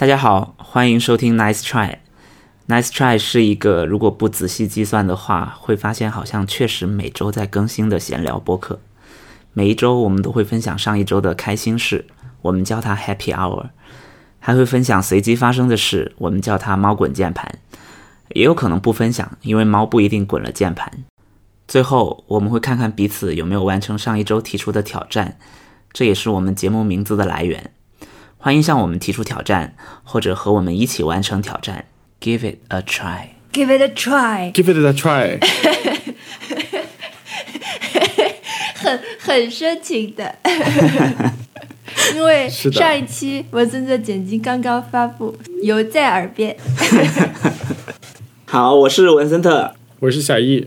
大家好，欢迎收听 Nice Try。Nice Try 是一个如果不仔细计算的话，会发现好像确实每周在更新的闲聊播客。每一周我们都会分享上一周的开心事，我们叫它 Happy Hour，还会分享随机发生的事，我们叫它猫滚键盘。也有可能不分享，因为猫不一定滚了键盘。最后我们会看看彼此有没有完成上一周提出的挑战，这也是我们节目名字的来源。欢迎向我们提出挑战，或者和我们一起完成挑战。Give it a try. Give it a try，Give it a try，很很深情的，因为上一期文森特剪辑刚刚发布，犹在耳边。好，我是文森特。我是小易。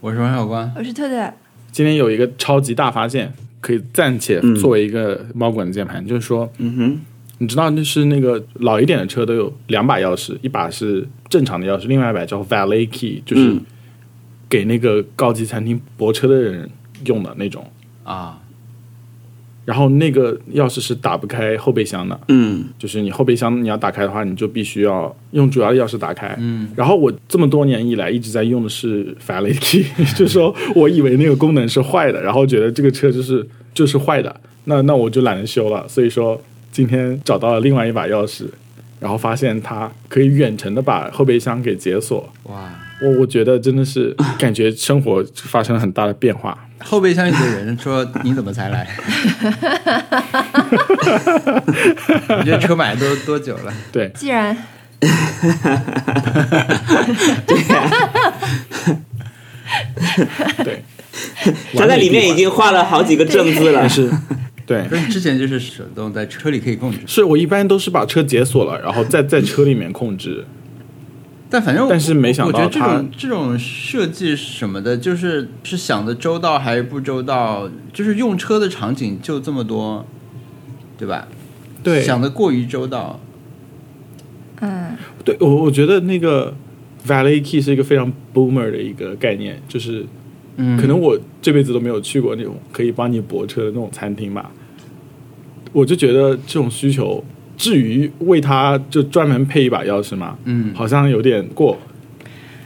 我是王小光，我是特特，今天有一个超级大发现，可以暂且作为一个猫滚键盘，就是说，嗯哼，你知道，就是那个老一点的车都有两把钥匙，一把是正常的钥匙，另外一把叫 valet key，就是嗯给那个高级餐厅泊车的人用的那种。啊，然后那个钥匙是打不开后备箱的，嗯就是你后备箱你要打开的话，你就必须要用主要的钥匙打开。嗯，然后我这么多年以来一直在用的是 valet key，就是说我以为那个功能是坏的，然后觉得这个车就是就是坏的，那那我就懒得修了。所以说今天找到了另外一把钥匙，然后发现它可以远程的把后备箱给解锁。哇！我我觉得真的是 感觉生活发生了很大的变化。后备箱里的人说：“你怎么才来？” 你这车买多多久了？对，既然 对，他在里面已经画了好几个正字了但。是对之前就是手动在车里可以控制，是我一般都是把车解锁了，然后再在车里面控制。但反正我但是没想到我觉得这种这种设计什么的，就是是想的周到还是不周到？就是用车的场景就这么多，对吧？对，想的过于周到。嗯，对我我觉得那个 valet key 是一个非常 boomer 的一个概念，就是嗯，可能我这辈子都没有去过那种可以帮你泊车的那种餐厅吧。我就觉得这种需求，至于为它就专门配一把钥匙嘛，嗯，好像有点过。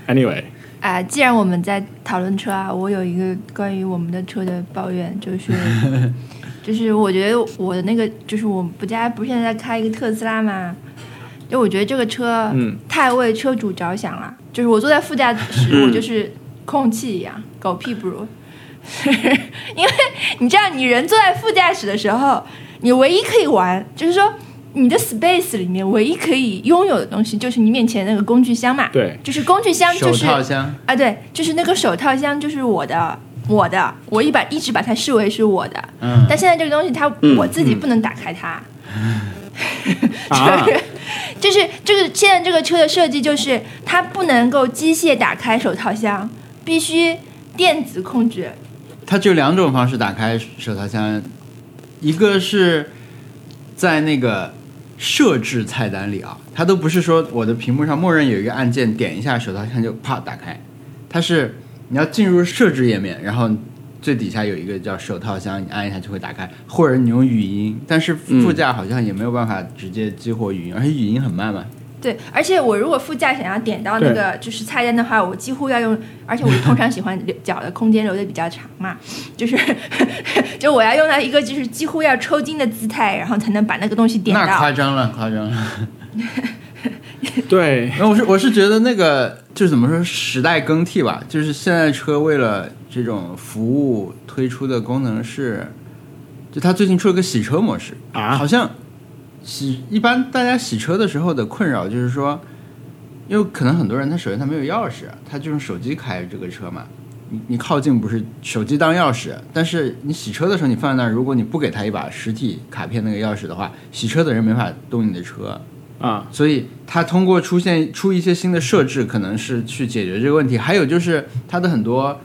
Anyway，啊、既然我们在讨论车啊，我有一个关于我们的车的抱怨，就是 就是我觉得我的那个就是我们不家不是现在在开一个特斯拉嘛，就我觉得这个车嗯。太为车主着想了，就是我坐在副驾驶，我就是空气一样，狗屁不如。因为你知道，你人坐在副驾驶的时候，你唯一可以玩，就是说你的 space 里面唯一可以拥有的东西，就是你面前那个工具箱嘛。对，就是工具箱，手就是套箱，啊，对，就是那个手套箱，就是我的，我的，我一把一直把它视为是我的。嗯，但现在这个东西它，嗯我自己不能打开它，啊，就是这个现在这个车的设计就是它不能够机械打开手套箱，必须电子控制。它只有两种方式打开手套箱，一个是在那个设置菜单里啊，它都不是说我的屏幕上默认有一个按键，点一下手套箱就啪打开，它是你要进入设置页面，然后最底下有一个叫手套箱，你按一下就会打开，或者你用语音，但是副驾好像也没有办法直接激活语音，而且语音很慢嘛。对，而且我如果副驾想要点到那个就是菜单的话，我几乎要用，而且我通常喜欢留脚的空间留的比较长嘛，就是 就我要用到一个就是几乎要抽筋的姿态，然后才能把那个东西点那夸。张了，夸张了。对，然后我是我是觉得那个就是怎么说时代更替吧，就是现在车为了这种服务推出的功能是，就它最近出了个洗车模式啊好像洗一般大家洗车的时候的困扰就是说，因为可能很多人他首先他没有钥匙，他就用手机开这个车嘛。你你靠近不是手机当钥匙，但是你洗车的时候你放在那儿，如果你不给他一把实体卡片那个钥匙的话，洗车的人没法动你的车。啊，所以他通过出现出一些新的设置，可能是去解决这个问题。还有就是它的很多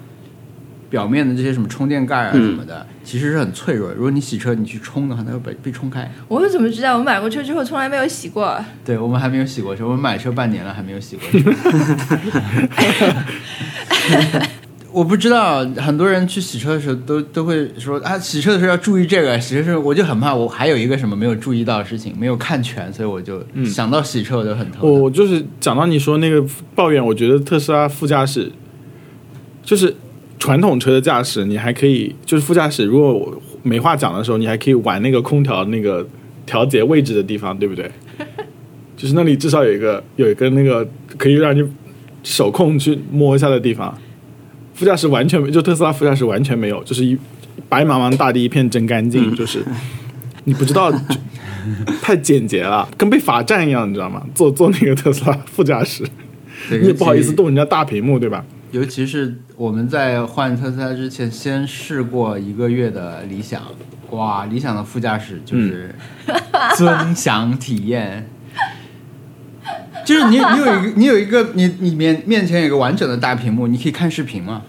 表面的这些什么充电盖啊什么的，其实是很脆弱的。如果你洗车你去冲的话，它会被被冲开。我又怎么知道？我买过车之后从来没有洗过。对我们还没有洗过车，我们买车半年了还没有洗过车。我不知道，很多人去洗车的时候都都会说啊，洗车的时候要注意这个，洗车的时候我就很怕，我还有一个什么没有注意到的事情，没有看全，所以我就想到洗车我就很头疼。我我就是讲到你说那个抱怨，我觉得特斯拉副驾驶就是传统车的驾驶，你还可以就是副驾驶，如果我没话讲的时候，你还可以玩那个空调那个调节位置 的地方，对不对？就是那里至少有一个有一个那个可以让你手控去摸一下的地方。副驾驶完全没，就特斯拉副驾驶完全没有，就是一 白茫茫大地一片真干净，就是你不知道，太简洁了，跟被罚站一样，你知道吗？坐坐那个特斯拉副驾驶，你也不好意思动人家大屏幕，对吧？尤其是我们在换特斯拉之前，先试过一个月的理想，哇，理想的副驾驶就是 尊享体验。就是你，你有一个，你有一个，你你面面前有一个完整的大屏幕，你可以看视频嘛？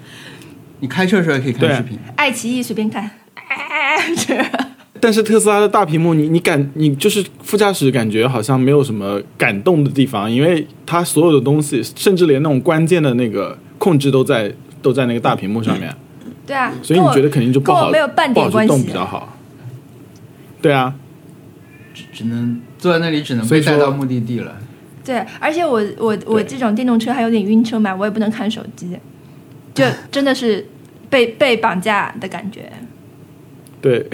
你开车的时候也可以看视频。爱奇艺随便看，哎，这但是特斯拉的大屏幕，你你感你就是副驾驶感觉好像没有什么感动的地方，因为它所有的东西，甚至连那种关键的那个控制都在都在那个大屏幕上面，对啊，所以你觉得肯定就不好没有半点关系比较好。对啊，只只能坐在那里，只能被带到目的地了。对，而且我我我这种电动车还有点晕车嘛，我也不能看手机，就真的是被 被绑架的感觉。对，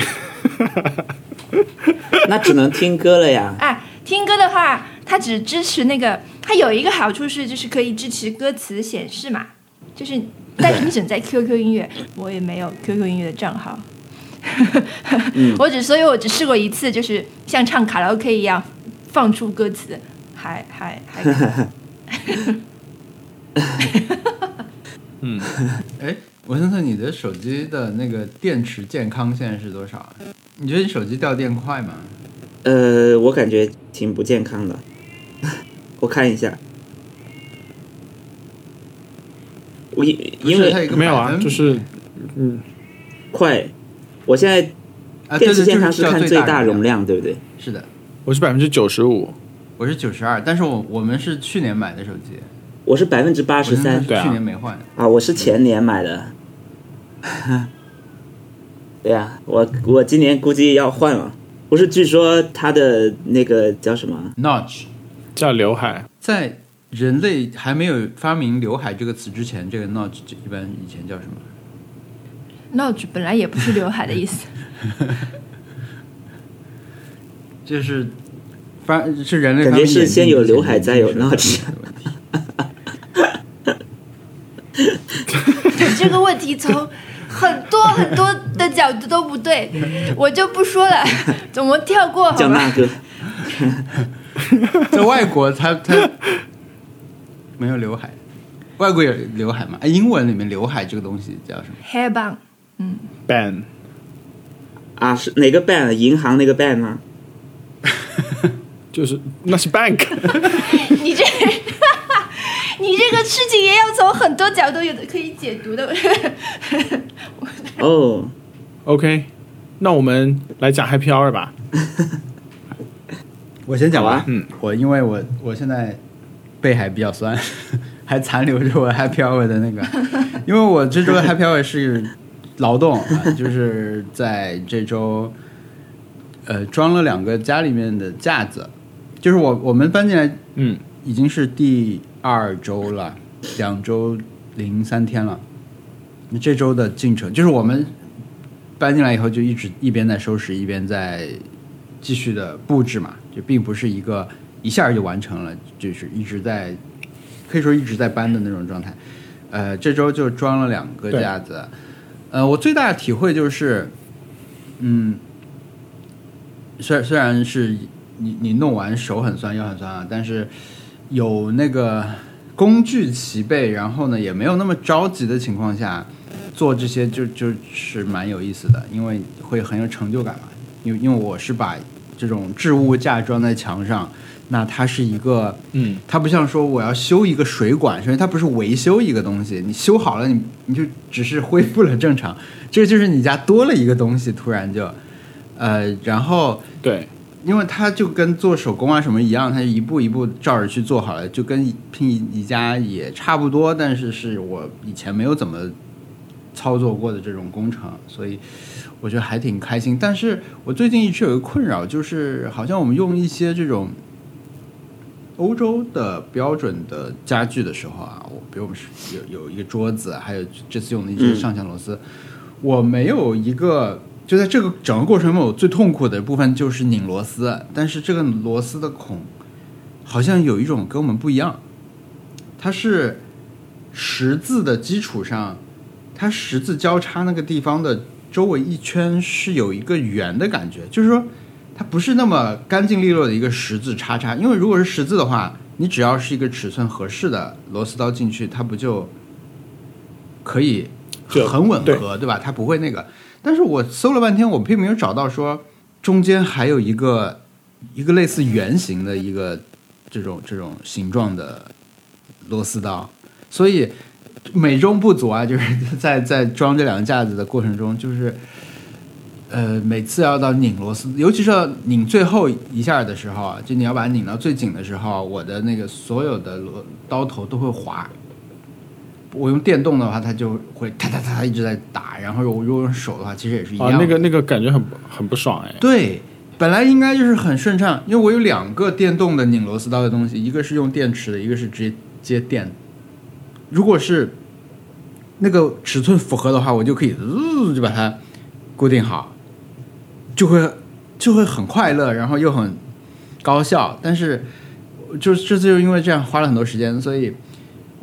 那只能听歌了呀。哎，听歌的话，它只支持那个，它有一个好处是，就是可以支持歌词显示嘛，就是，但是你 只能在 QQ 音乐，我也没有 QQ 音乐的账号。我只，所以我只试过一次，就是像唱卡拉 OK 一样放出歌词，还还还可 以哎，我问问你的手机的那个电池健康现在是多少啊？你觉得你手机掉电快吗？呃，我感觉挺不健康的。我看一下，我因因为没有啊就是嗯快，我现在电池健康就是是看最大容。量，对不对？是的，我是百分之九十五，我是九十二，但是我我们是去年买的手机，我是百分之八十三去年没换。啊，我是前年买的。对呀、我我今年估计要换了。不是，据说它的那个叫什么？Notch 叫刘海，在人类还没有发明“刘海”这个词之前，这个 Notch 一般以前叫什么？Notch 本来也不是刘海的意思，就是发是人类感觉是先有刘海再有 notch 这个问题从很多很多的角度都不对，我就不说了，怎么跳过好叫吗那？个。在外国他他没有刘海，外国有刘海吗？哎，英文里面刘海这个东西叫什么？？Hair b a n 嗯 ban 啊，是哪个 ban？银行那个 ban 吗？就是那是 bank，你这，你这个事情也要从很多角度有的可以解读的。哦，OK，那我们来讲 Happy Hour 吧。我先讲吧。好啊嗯，我因为我我现在背还比较酸，还残留着我 Happy Hour 的那个，因为我这周的 Happy Hour 是劳动，啊就是在这周呃装了两个家里面的架子，就是我我们搬进来嗯，已经是第二周了，两周零三天了。那这周的进程就是我们搬进来以后就一直一边在收拾，一边在继续的布置嘛，就并不是一个一下就完成了，就是一直在可以说一直在搬的那种状态。呃，这周就装了两个架子。呃，我最大的体会就是，嗯，虽然虽然是你你弄完手很酸腰很酸啊，但是有那个工具齐备，然后呢也没有那么着急的情况下做这些就就是蛮有意思的，因为会很有成就感嘛。因为因为我是把这种置物架装在墙上，那它是一个嗯，它不像说我要修一个水管，所以它不是维修一个东西，你修好了你你就只是恢复了正常，这就是你家多了一个东西，突然就，呃，然后对，因为它就跟做手工啊什么一样，它一步一步照着去做好了，就跟拼宜家也差不多，但是是我以前没有怎么操作过的这种工程，所以我觉得还挺开心。但是我最近一直有一个困扰，就是好像我们用一些这种欧洲的标准的家具的时候啊，我比如我们是有有一个桌子，还有这次用的一些上下螺丝，我没有一个。就在这个整个过程中，我最痛苦的部分就是拧螺丝，但是这个螺丝的孔好像有一种跟我们不一样，它是十字的基础上，它十字交叉那个地方的周围一圈是有一个圆的感觉，就是说它不是那么干净利落的一个十字叉叉，因为如果是十字的话，你只要是一个尺寸合适的螺丝刀进去，它不就可以就很吻对合，对吧？它不会那个。但是我搜了半天，我并没有找到说中间还有一个一个类似圆形的一个这种这种形状的螺丝刀，所以美中不足啊，就是 在在装这两个架子的过程中，就是呃每次要到拧螺丝，尤其是要拧最后一下的时候啊，就你要把它拧到最紧的时候，我的那个所有的螺刀头都会滑。我用电动的话，它就会哒哒哒一直在打，然后我如果用手的话，其实也是一样啊，那个那个感觉很很不爽哎。对，本来应该就是很顺畅，因为我有两个电动的拧螺丝刀的东西，一个是用电池的，一个是直接接电。如果是那个尺寸符合的话，我就可以呃就把它固定好，就会就会很快乐，然后又很高效。但是就这次就因为这样花了很多时间，所以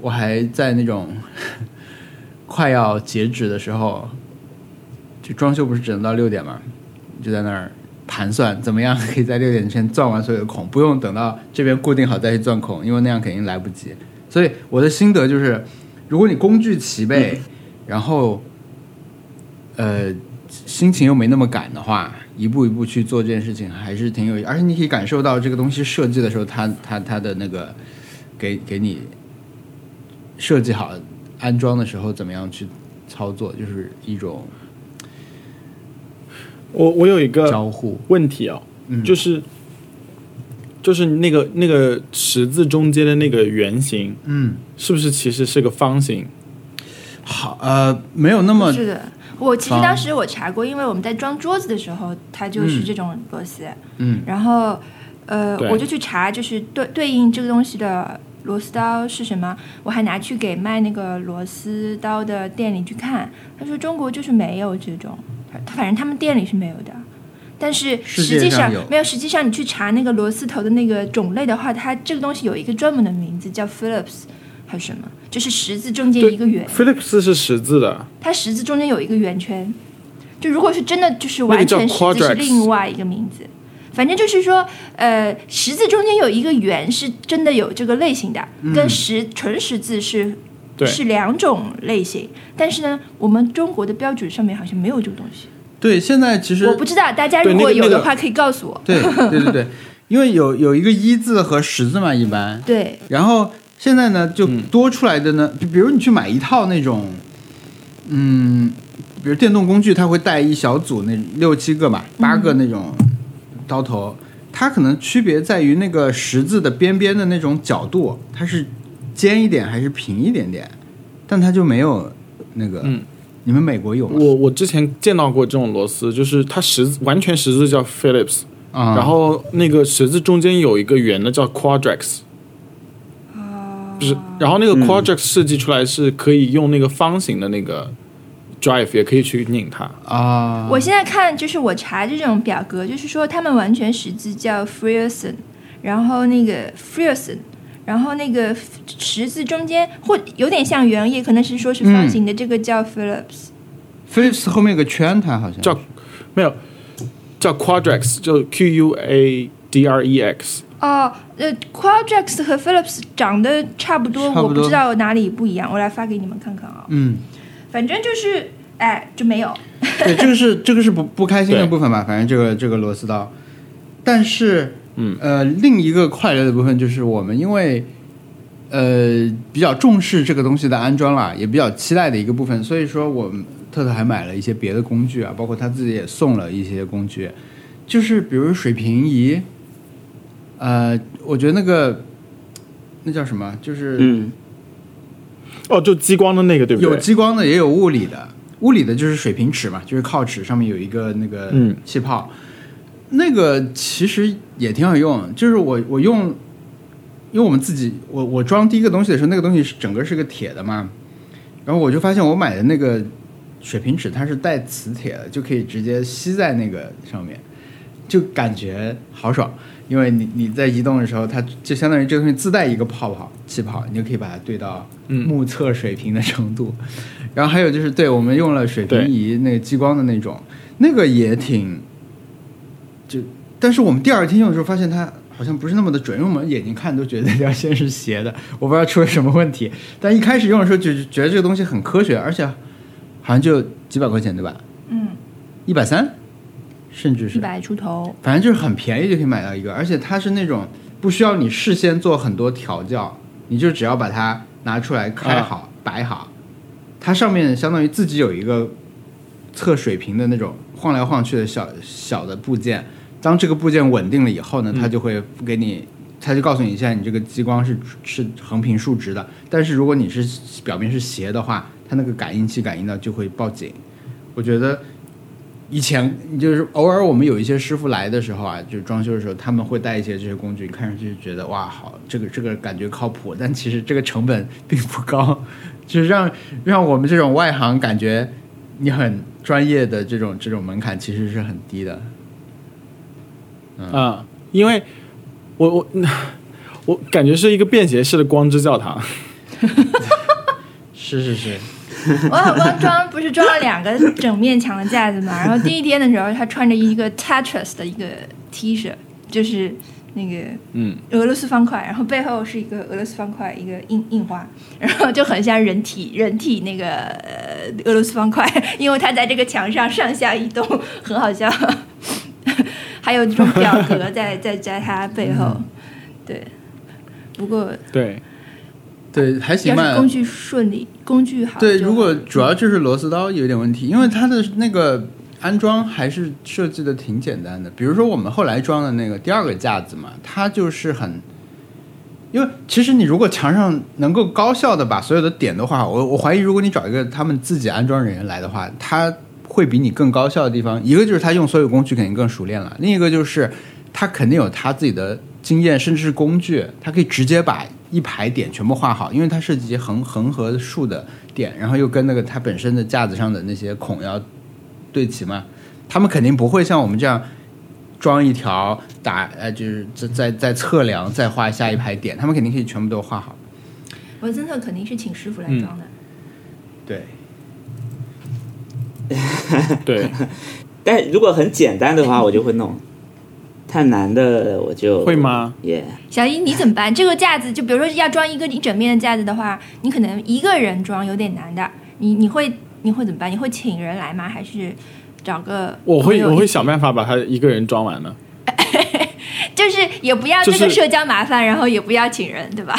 我还在那种 快要截止的时候，就装修不是只能到六点嘛，就在那儿盘算怎么样可以在六点前钻完所有的孔，不用等到这边固定好再去钻孔，因为那样肯定来不及。所以我的心得就是，如果你工具齐备，然后呃心情又没那么赶的话，一步一步去做这件事情还是挺有意，而且你可以感受到这个东西设计的时候，它它它的那个给给你设计好安装的时候怎么样去操作，就是一种我我有一个交互。问题哦，嗯就是就是那个那个十字中间的那个圆形，嗯，是不是其实是个方形？好，呃，没有那么是的，我其实当时我查过，因为我们在装桌子的时候，它就是这种螺丝，嗯。然后呃，我就去查，就是对对应这个东西的螺丝刀是什么，我还拿去给卖那个螺丝刀的店里去看，他说中国就是没有这种，他他反正他们店里是没有的。但是实际上有没有，实际上你去查那个螺丝头的那个种类的话，它这个东西有一个专门的名字叫 Phillips 还是什么，就是十字中间一个圆。Phillips 是十字的，它十字中间有一个圆圈，就如果是真的就是完全十字是另外一个名字。反正就是说，呃，十字中间有一个圆是真的有这个类型的，跟十纯十字是是两种类型。但是呢，我们中国的标准上面好像没有这个东西。对。现在其实我不知道，大家如果有的话可以告诉我。对 对对对，因为有有一个一字和十字嘛，一般。对，然后现在呢，就嗯多出来的呢，就比如你去买一套那种，嗯，比如电动工具，它会带一小组那六七个吧，八个那种刀头，它可能区别在于那个十字的边边的那种角度，它是尖一点还是平一点点，但它就没有那个，嗯你们美国有吗？我我之前见到过这种螺丝，就是它十字完全十字叫 Phillips，、啊、然后那个十字中间有一个圆的叫 Quadrax，不是，然后那个 Quadrax 设计出来是可以用那个方形的那个 drive 也可以去拧它。啊，我现在看就是我查这种表格，就是说他们完全十字叫 Frierson，然后那个 Frierson，然后那个十字中间或有点像圆，也可能是说是方形的，这个叫 Phillips，Phillips 后面有个圈，它好像叫没有叫 Quadrax，就 Q U A D R E X。哦，呃，Quadrax 和 Phillips 长得差不多，不多我不知道哪里不一样，我来发给你们看看啊。嗯。反正就是，哎，就没有。对，这个是这个是不不开心的部分吧？反正这个这个螺丝刀，但是嗯。呃，另一个快乐的部分就是我们因为呃比较重视这个东西的安装啦，也比较期待的一个部分，所以说我们特特还买了一些别的工具啊，包括他自己也送了一些工具，就是比如水平仪，呃，我觉得那个那叫什么，就是嗯，哦，就激光的那个对不对？有激光的，也有物理的。物理的就是水平尺嘛，就是靠尺上面有一个那个嗯。气泡，那个其实也挺好用。就是我我用，因为我们自己我我装第一个东西的时候，那个东西是整个是个铁的嘛，然后我就发现我买的那个水平尺它是带磁铁的，就可以直接吸在那个上面，就感觉好爽。因为你你在移动的时候，它就相当于这个东西自带一个泡泡气泡，你就可以把它对到嗯目测水平的程度。然后还有就是，对我们用了水平仪那个激光的那种，那个也挺，就但是我们第二天用的时候发现它好像不是那么的准，因为我们眼睛看都觉得这条线是斜的，我不知道出了什么问题。但一开始用的时候就觉得这个东西很科学，而且好像就几百块钱对吧？嗯，一百三，甚至是一百出头，反正就是很便宜就可以买到一个，而且它是那种不需要你事先做很多调教，你就只要把它拿出来开好、摆好，它上面相当于自己有一个测水平的那种晃来晃去的小小的部件。当这个部件稳定了以后呢，它就会给你，它就告诉你一下你这个激光是是横平竖直的，但是如果你是表面是斜的话，它那个感应器感应到就会报警。我觉得以前就是偶尔我们有一些师傅来的时候啊，就是装修的时候，他们会带一些这些工具，你看上去就觉得哇，好，这个这个感觉靠谱，但其实这个成本并不高，就是让让我们这种外行感觉你很专业的这种这种门槛其实是很低的。啊、因为我我我感觉是一个便携式的光之教堂。是是是，我老公装不是装了两个整面墙的架子嘛？然后第一天的时候，他穿着一个 Tetris 的一个 T 恤，就是那个嗯，俄罗斯方块，然后背后是一个俄罗斯方块一个印印花，然后就很像人体人体那个呃俄罗斯方块，因为它在这个墙上上下移动，很好笑。还有这种表格在 在在它背后，对。不过对对还行吧。工具顺利，工具好对，如果主要就是螺丝刀有点问题，因为它的那个安装还是设计的挺简单的。比如说我们后来装的那个第二个架子嘛，它就是很，因为其实你如果墙上能够高效的把所有的点都画好，我我怀疑如果你找一个他们自己安装人员来的话，他会比你更高效的地方，一个就是他用所有工具肯定更熟练了，另一个就是他肯定有他自己的经验，甚至是工具，他可以直接把一排点全部画好，因为它涉及横横和竖的点，然后又跟那个它本身的架子上的那些孔要对齐嘛，他们肯定不会像我们这样装一条打呃，就是再再再测量再画下一排点，他们肯定可以全部都画好。文森特肯定是请师傅来嗯装的。对，对，但如果很简单的话，我就会弄；太难的我就会？吗？也、小一，你怎么办？这个架子，就比如说要装一个一整面的架子的话，你可能一个人装有点难的。你你会你会怎么办？你会请人来吗？还是找个我会我会想办法把它一个人装完的。就是也不要就是那个社交麻烦，然后也不要请人，对吧？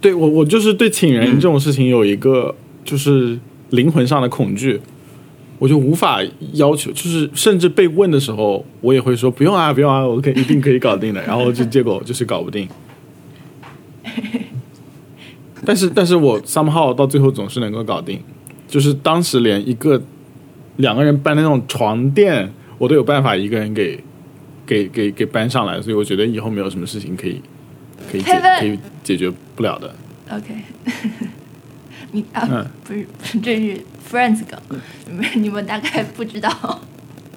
对我我就是对请人这种事情有一个就是灵魂上的恐惧，我就无法要求，就是甚至被问的时候，我也会说不用啊不用啊，我可以一定可以搞定的，然后就结果就是搞不定。但是但是我 somehow 到最后总是能够搞定，就是当时连一个两个人搬的那种床垫，我都有办法一个人给给给给搬上来，所以我觉得以后没有什么事情可以可以解可以解决不了的。OK，你啊，嗯不是，这是 Friends 梗，你 们你们大概不知道，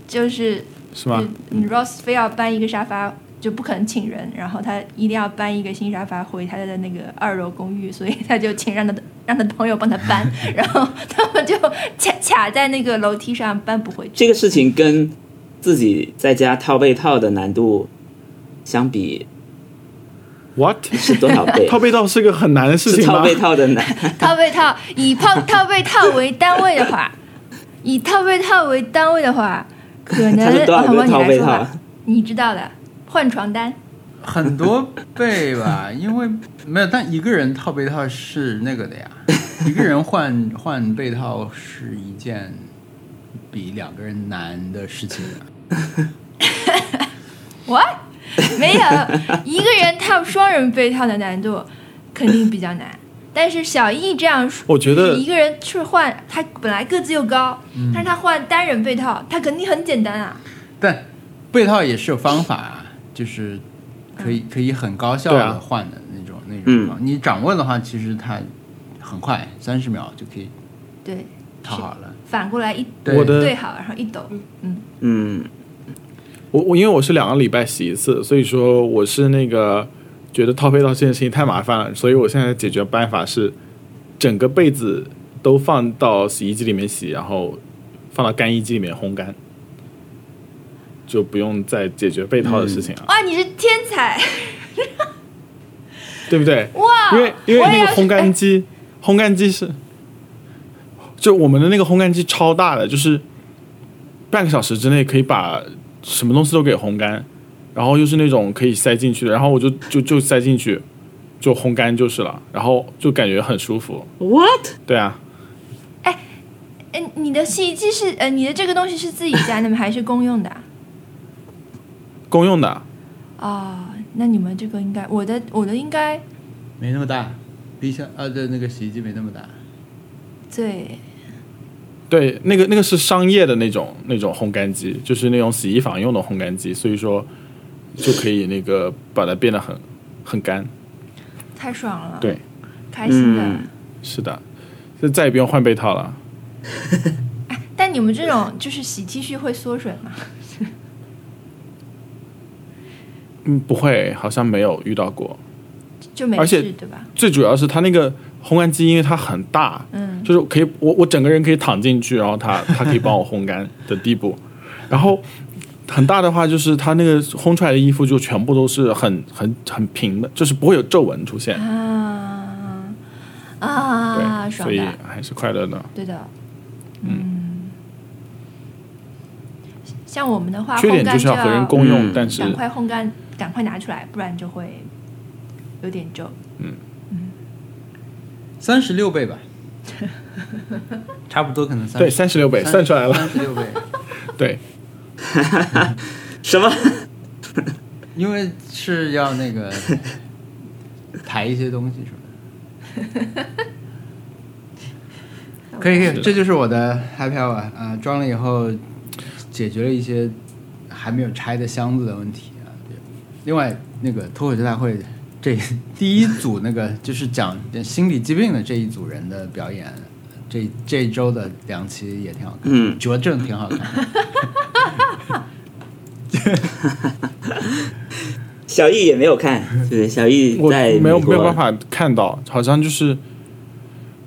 就是是吧？你 Ross 非要搬一个沙发，就不肯请人，然后他一定要搬一个新沙发回他的那个二楼公寓，所以他就请让他的让他的朋友帮他搬，然后他们就卡卡在那个楼梯上搬不回去。这个事情跟自己在家套被套的难度相比 What？是多少倍？套被套是个很难的事情吗？套被套的难，套被套以套套被套为单位的话，以套被套为单位的话，可能它是多少个我帮你套被套来说吧？你知道的，换床单。很多倍吧，因为没有，但一个人套被套是那个的呀，一个人换换被套是一件比两个人难的事情啊。What？没有，一个人套双人被套的难度肯定比较难，但是小易这样，我觉得一个人去换，他本来个子又高，但是他换单人被套，他肯定很简单啊。但被套也是有方法啊，就是可以可以很高效的换的那种那种嗯方法。你掌握的话，其实它很快，三十秒就可以对，套好了。反过来一对我的对好，然后一抖，嗯，嗯，我我因为我是两个礼拜洗一次，所以说我是那个觉得套被套这件事情太麻烦了，所以我现在解决办法是整个被子都放到洗衣机里面洗，然后放到干衣机里面烘干，就不用再解决被套的事情了，哇，你是天才 对不对？哇！因为因为那个烘干机，烘干机是，就我们的那个烘干机超大的，就是半个小时之内可以把什么东西都给烘干，然后又是那种可以塞进去的，然后我就就就塞进去，就烘干就是了，然后就感觉很舒服。What？对啊，哎，你的洗衣机是呃，你的这个东西是自己家的吗？还是公用的啊？公用的，哦，那你们这个应该，我的我的应该没那么大，冰箱啊，对，那个洗衣机没那么大。对对，那个那个是商业的那种那种烘干机，就是那种洗衣房用的烘干机，所以说就可以那个把它变得很很干。太爽了，对，开心的。嗯是的，就再也不用换被套了。但你们这种就是洗 T 恤会缩水吗？嗯，不会，好像没有遇到过。就没而且事对吧？最主要是它那个烘干机，因为它很大，嗯，就是可以我我整个人可以躺进去，然后它它可以帮我烘干的地步。然后很大的话，就是它那个烘出来的衣服就全部都是很很很平的，就是不会有皱纹出现。啊啊，对，所以，还是快乐的。对的，嗯。像我们的话，缺点就是要和人共用，嗯但是赶快烘干，赶快拿出来，不然就会有点皱。三十六倍吧，差不多可能三对三十六倍算出来了。三十六倍，对，什么？因为是要那个抬一些东西什么的。可以可以，这就是我的 Happy Hour 啊、装了以后解决了一些还没有拆的箱子的问题啊。对另外，那个脱口秀大会这 第一组那个就是讲心理疾病的这一组人的表演，这这一周的两期也挺好看，嗯拙政挺好看。小易也没有看，对，小易 我在没有没有办法看到，好像就是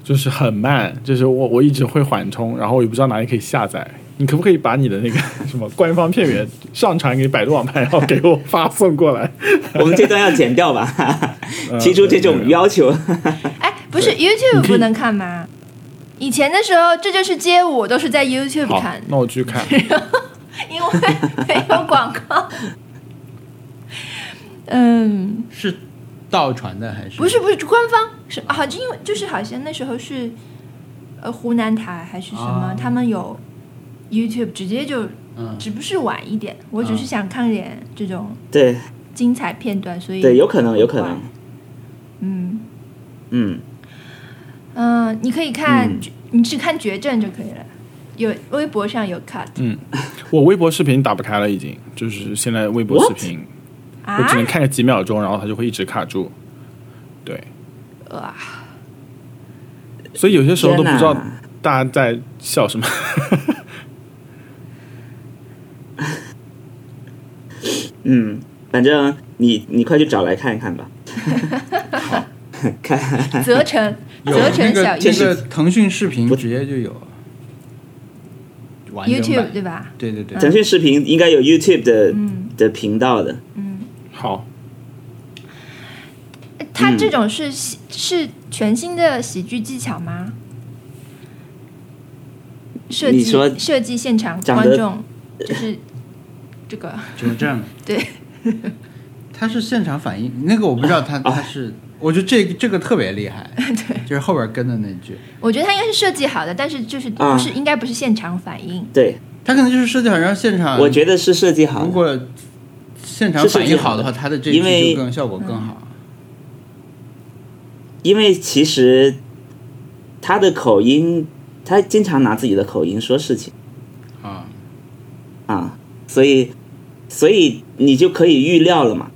就是很慢，就是我我一直会缓冲，然后我也不知道哪里可以下载。你可不可以把你的那个什么官方片源上传给百度网盘，然后给我发送过来？我们这段要剪掉吧？嗯 提出这种要求，哎，不是 YouTube 不能看吗？以前的时候，这就是街舞，都是在 YouTube 好看，，那我去看。因为没有广告。嗯，是盗传的还是？不是不是官方是好，就因为就是好像那时候是呃湖南台还是什么，啊他们有 YouTube 直接就嗯，只不是晚一点，我只是啊想看点这种对。精彩片段，所以对，有可能，有可能，嗯。嗯，嗯、你可以看，嗯。你只看绝症就可以了。有微博上有 cut 嗯，我微博视频打不开了，已经就是现在微博视频我啊？只能看个几秒钟，然后它就会一直卡住。对，哇，所以有些时候都不知道大家在笑什么。嗯，反正你你快去找来看一看吧。看，泽成有泽成那个小那个艺腾讯视频不。直接就有。YouTube 版。对吧？对对对，腾讯视频应该有 YouTube 的、嗯。的频道的，嗯，好，它这种是喜是全新的喜剧技巧吗？设计设计现场观众就是这个。纠正，对，他是现场反应，那个我不知道他他是，我觉得这个这个特别厉害，对，就是后边跟的那句，我觉得他应该是设计好的，但是就是啊。不是、应该不是现场反应。对，他可能就是设计好让现场，我觉得是设计好。如果现场反应好的话，他的这一因为句就更效果更好。因为其实他的口音，他经常拿自己的口音说事情。啊，啊，所以所以你就可以预料了嘛，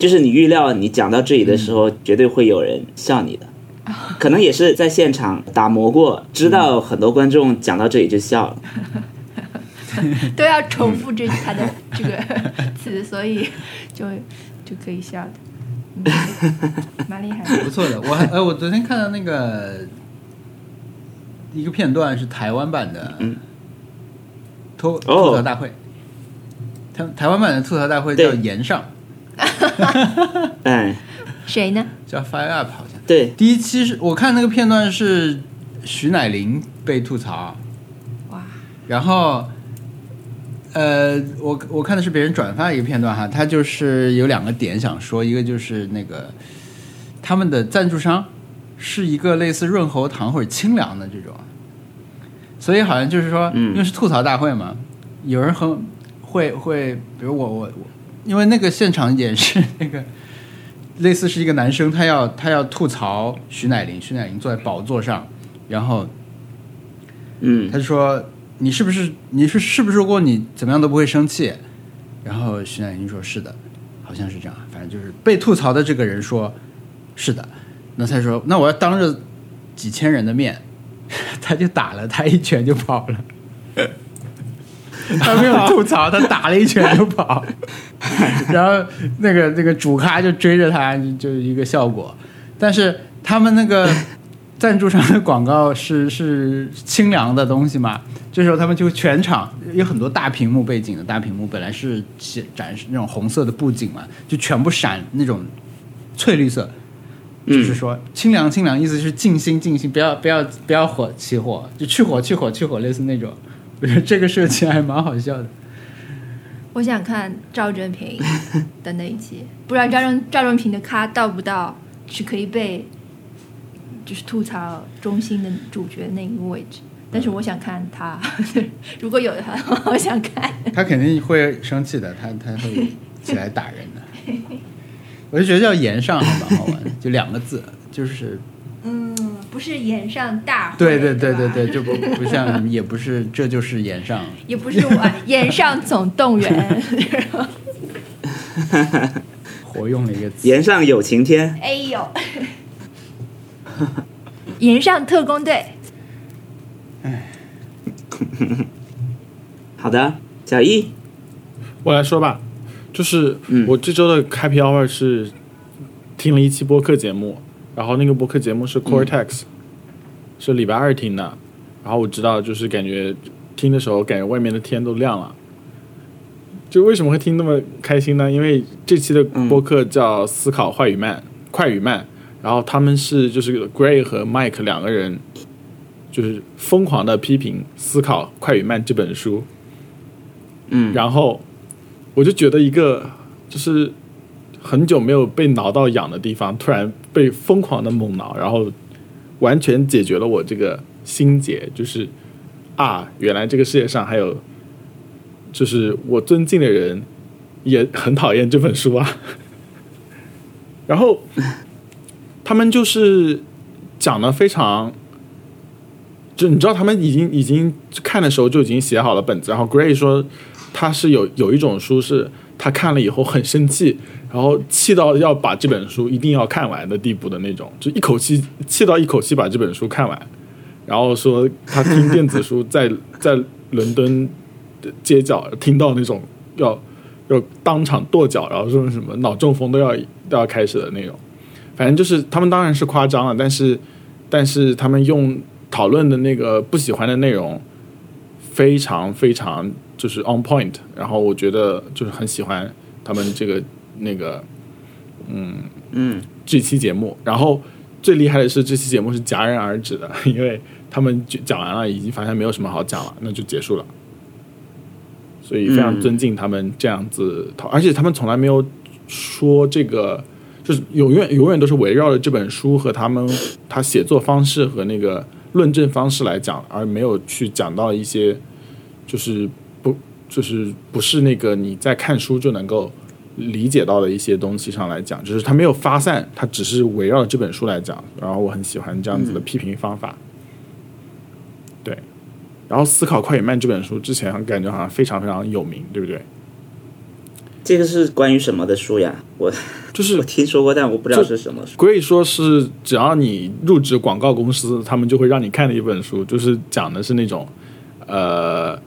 就是你预料你讲到这里的时候，绝对会有人笑你的，可能也是在现场打磨过，知道很多观众讲到这里就笑了。都要重复这他的这个词，所以就就可以笑的，嗯蛮厉害的。不错的。我还呃，我昨天看到那个一个片段是台湾版的，嗯吐哦吐槽大会。台台湾版的吐槽大会叫对。岩上，哎，谁呢？叫 Fire Up 好像。对，第一期是我看那个片段是徐乃麟被吐槽，哇，然后，呃，我我看的是别人转发一个片段哈，他就是有两个点想说，一个就是那个他们的赞助商是一个类似润喉糖或者清凉的这种，所以好像就是说，嗯。因为是吐槽大会嘛，有人很会会，比如我我我，因为那个现场演是那个。类似是一个男生，他要他要吐槽徐乃麟，徐乃麟坐在宝座上，然后嗯他就说：“你是不是你是是不是如果你怎么样都不会生气？”然后徐乃麟说：“是的，好像是这样。反正就是被吐槽的这个人说：‘是的。’那他说：‘那我要当着几千人的面，他就打了他一拳就跑了。’他没有吐槽，他打了一拳就跑，然后那个那个主咖就追着他，就就是一个效果。但是他们那个 赞助商的广告是是清凉的东西嘛，这时候他们就全场有很多大屏幕背景的大屏幕，本来是显展示那种红色的布景嘛，就全部闪那种翠绿色。就是说清凉清凉，意思是静心静心，不要不要不要火起火，就去火去火去火，类似那种。我觉得这个设计还蛮好笑的。我想看赵正平的那一集，不知道赵正赵正平的咖到不到是可以被就是吐槽中心的主角那个位置，但是我想看他，如果有的话，我想看。他肯定会生气的，他他会起来打人的。我就觉得叫言上还蛮好玩的，就两个字，就是嗯，不是演上大会，对对对对对，就不不像，也不是这就是岩上，也不是我演上总动员，活用了一个词。岩上有晴天，哎呦，演上特工队，哎好的，小易，我来说吧，就是嗯。我这周的 Happy Hour 是听了一期播客节目，然后那个播客节目是 Cortex，、是礼拜二听的，然后我知道就是感觉听的时候感觉外面的天都亮了。就为什么会听那么开心呢？因为这期的播客叫《思考快与慢》，快与慢，然后他们是就是 Gray 和 Mike 两个人，就是疯狂的批评《思考快与慢》这本书。嗯，然后我就觉得一个就是很久没有被挠到痒的地方，突然被疯狂的猛挠，然后完全解决了我这个心结，就是啊，原来这个世界上还有，就是我尊敬的人也很讨厌这本书啊。然后他们就是讲的非常。就你知道，他们已经已经看的时候就已经写好了本子，然后 Gray 说他是有有一种书是他看了以后很生气，然后气到要把这本书一定要看完的地步的那种，就一口气气到一口气把这本书看完，然后说他听电子书在 在伦敦的街角听到那种要要当场跺脚，然后说什么脑中风都要都要开始的那种，反正就是他们当然是夸张了，但是但是他们用讨论的那个不喜欢的内容。非常非常就是 on point，然后我觉得就是很喜欢他们这个那个嗯。嗯。这期节目，然后最厉害的是这期节目是戛然而止的，因为他们就讲完了，已经发现没有什么好讲了，那就结束了。所以非常尊敬他们这样子讨，而且他们从来没有说这个，就是永远永远都是围绕着这本书和他们他写作方式和那个论证方式来讲，而没有去讲到一些就是不就是不是那个你在看书就能够理解到的一些东西上来讲，就是它没有发散，它只是围绕这本书来讲。然后我很喜欢这样子的批评方法。对，然后《思考快与慢》这本书之前感觉好像非常非常有名，对不对？这个是关于什么的书呀？我就是 我听说过，但我不知道是什么书。Gray 说是只要你入职广告公司，他们就会让你看的一本书，就是讲的是那种呃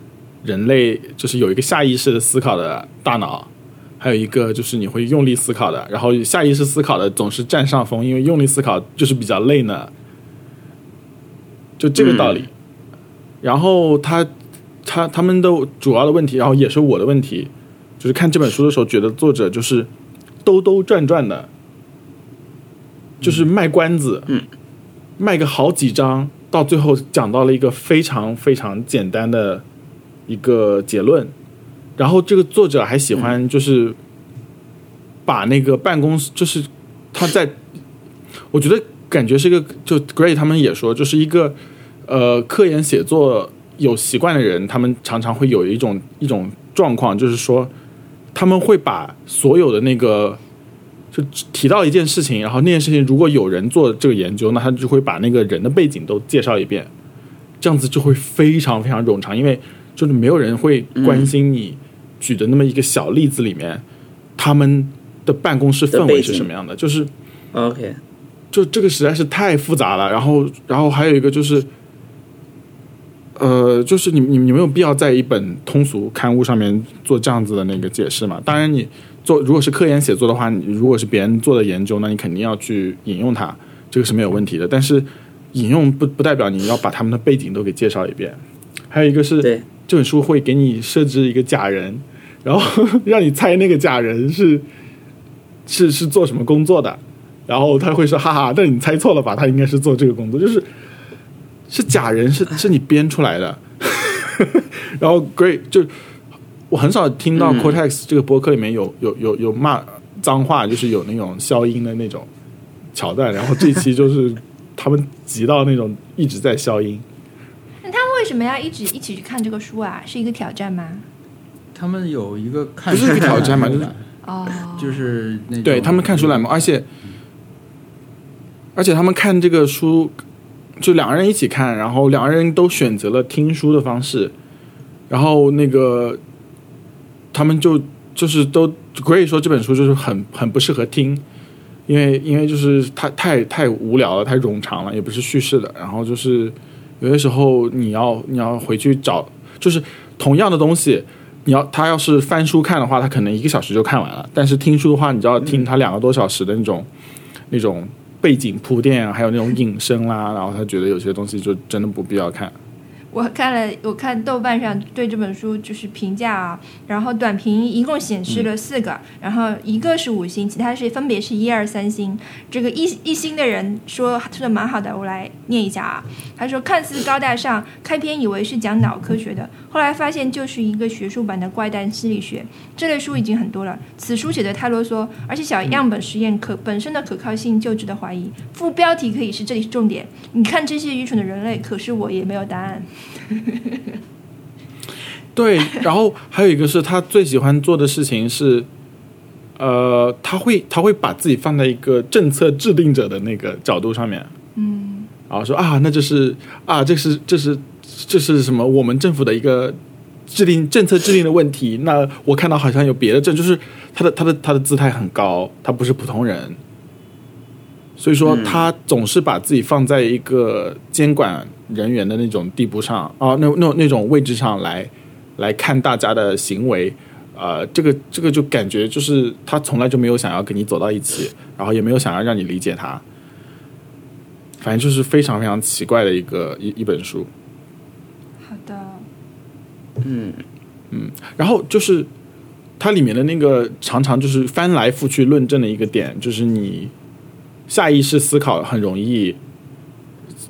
人类就是有一个下意识的思考的大脑，还有一个就是你会用力思考的，然后下意识思考的总是占上风，因为用力思考就是比较累呢，就这个道理。然后他他他们的主要的问题，然后也是我的问题，就是看这本书的时候觉得作者就是兜兜转转的。就是卖关子，嗯，卖个好几章，到最后讲到了一个非常非常简单的一个结论，然后这个作者还喜欢就是把那个办公室，就是他在，我觉得感觉是一个，就 Gray 他们也说，就是一个呃科研写作有习惯的人，他们常常会有一种一种状况，就是说他们会把所有的那个。就提到一件事情，然后那件事情如果有人做这个研究，那他就会把那个人的背景都介绍一遍，这样子就会非常非常冗长，因为就是没有人会关心你举的那么一个小例子里面，他们的办公室氛围是什么样的，就是 OK，就这个实在是太复杂了。然后，然后还有一个就是，呃，就是你你你没有必要在一本通俗刊物上面做这样子的那个解释嘛。当然，你做如果是科研写作的话，你如果是别人做的研究，那你肯定要去引用它，这个是没有问题的。但是引用不不代表你要把他们的背景都给介绍一遍。还有一个是对，这本书会给你设置一个假人，然后 让你猜那个假人是是是做什么工作的，然后他会说哈哈，但你猜错了吧？他应该是做这个工作，就是是假人，是是你编出来的。然后 Great 就我很少听到嗯 Cortex 这个播客里面有有有有骂脏话，就是有那种消音的那种桥段，然后这期就是他们急到那种一直在消音。为什么要一直一起去看这个书啊？是一个挑战吗？他们有一个看不是一个挑战嘛就是哦，就是那对他们看书来嘛，而且而且他们看这个书，就两个人一起看，然后两个人都选择了听书的方式，然后那个他们就就是都 Gray 说这本书就是很很不适合听，因为因为就是太太太无聊了，太冗长了，也不是叙事的，然后就是有些时候你要你要回去找，就是同样的东西。你要他要是翻书看的话，他可能一个小时就看完了。但是听书的话，你就要听他两个多小时的那种、那种背景铺垫啊，还有那种引申啦。然后他觉得有些东西就真的不必要看。我看了，我看豆瓣上对这本书就是评价啊，然后短评一共显示了四个，然后一个是五星，其他是分别是一二三星。这个一一星的人说说的蛮好的，我来念一下啊。他说看似高大上，开篇以为是讲脑科学的，后来发现就是一个学术版的怪诞心理学。这类书已经很多了，此书写的太啰嗦，而且小样本实验可本身的可靠性就值得怀疑。副标题可以是这里是重点，你看这些愚蠢的人类，可是我也没有答案。对，然后还有一个是他最喜欢做的事情是，呃，他会他会把自己放在一个政策制定者的那个角度上面，嗯，然后说啊，那就是啊，这是这是这是什么？我们政府的一个制定政策制定的问题。那我看到好像有别的政，就是他的他的他的姿态很高，他不是普通人，所以说嗯他总是把自己放在一个监管人员的那种地步上啊，那那那种位置上来来看大家的行为。呃，这个这个就感觉就是他从来就没有想要跟你走到一起，然后也没有想要让你理解他，反正就是非常非常奇怪的一个一一本书。好的，嗯嗯，然后就是它里面的那个常常就是翻来覆去论证的一个点，就是你下意识思考很容易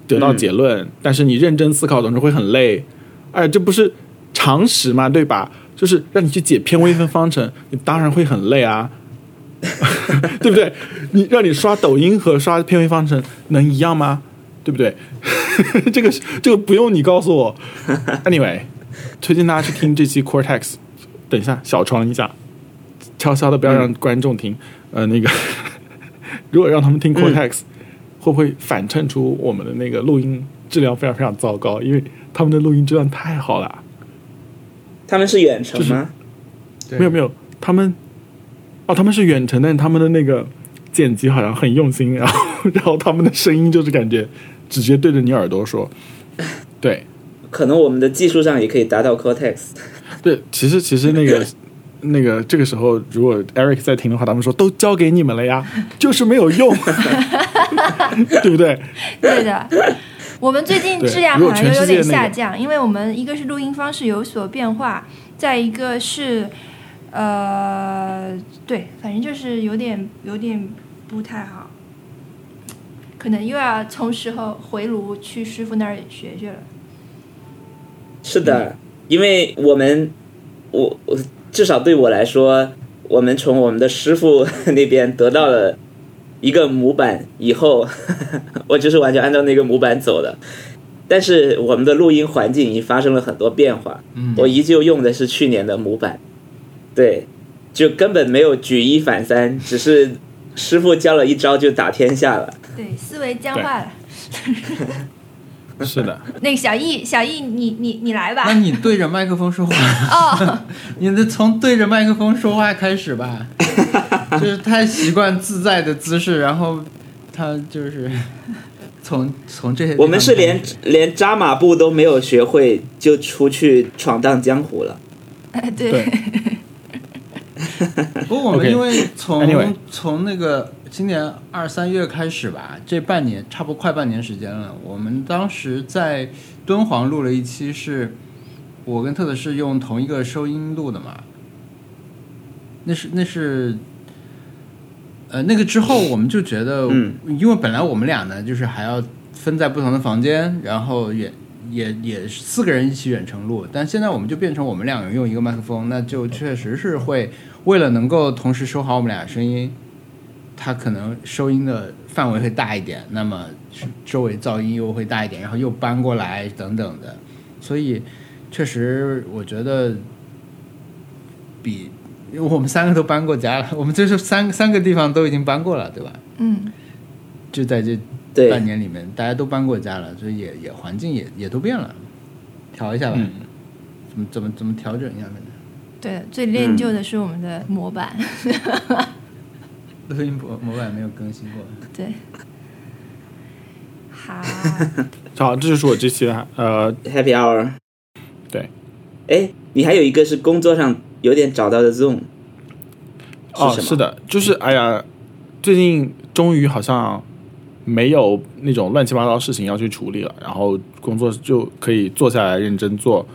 得到结论，但是你认真思考总是会很累。哎，这不是常识嘛，对吧？就是让你去解偏微分方程，你当然会很累啊，对不对？你让你刷抖音和刷偏微方程能一样吗？对不对？这个这个不用你告诉我。Anyway，推荐大家去听这期 Cortex。等一下，小窗一下。悄悄的不要让观众听。呃，那个如果让他们听 Cortex，、会不会反衬出我们的那个录音质量非常非常糟糕？因为他们的录音质量太好了。他们是远程吗？对没有没有，他们哦，他们是远程，但是他们的那个剪辑好像很用心，然后 然后他们的声音就是感觉直接对着你耳朵说。对可能我们的技术上也可以达到 Cortex。对，其实其实那个那个这个时候，如果 Eric 在听的话，他们说都交给你们了呀，就是没有用，对不对？对的。我们最近质量好像有点下降，因为我们一个是录音方式有所变化，再一个是呃，对，反正就是有点有点不太好，可能又要从时候回炉去师傅那儿学学了。是的，因为我们，我我至少对我来说，我们从我们的师傅 那边得到了一个模板以后，我就是完全按照那个模板走的。但是我们的录音环境已经发生了很多变化，嗯我依旧用的是去年的模板，对，就根本没有举一反三，只是师傅教了一招就打天下了。对，思维僵化了。是的，那个小易，小易，你你你来吧那。你对着麦克风说话，哦，你得从对着麦克风说话开始吧。就是太习惯自在的姿势，然后他就是从从这些我们是连连扎马步都没有学会，就出去闯荡江湖了。哎对对不过我们因为从 Anyway 从那个今年二三月开始吧，这半年差不多快半年时间了。我们当时在敦煌录了一期是，我跟特特是用同一个收音录的嘛。那是那是，呃，那个之后我们就觉得，嗯因为本来我们俩呢就是还要分在不同的房间，然后也也也是四个人一起远程录，但现在我们就变成我们两个人用一个麦克风，那就确实是会为了能够同时收好我们俩声音，它可能收音的范围会大一点，那么周围噪音又会大一点，然后又搬过来等等的，所以确实我觉得比因为我们三个都搬过家了，我们就是三三个地方都已经搬过了，对吧？嗯，就在这对，半年里面，大家都搬过家了，所以也也环境也也都变了，调一下吧，嗯。怎么怎么怎么调整一下反正。对，最练就的是我们的模板。录音模模板没有更新过，对，好，好，这就是我这期的呃，Happy Hour。对，哎，你还有一个是工作上有点找到的 Zoom，哦，是的，就是哎呀，最近终于好像没有那种乱七八糟事情要去处理了，然后工作就可以坐下来认真做，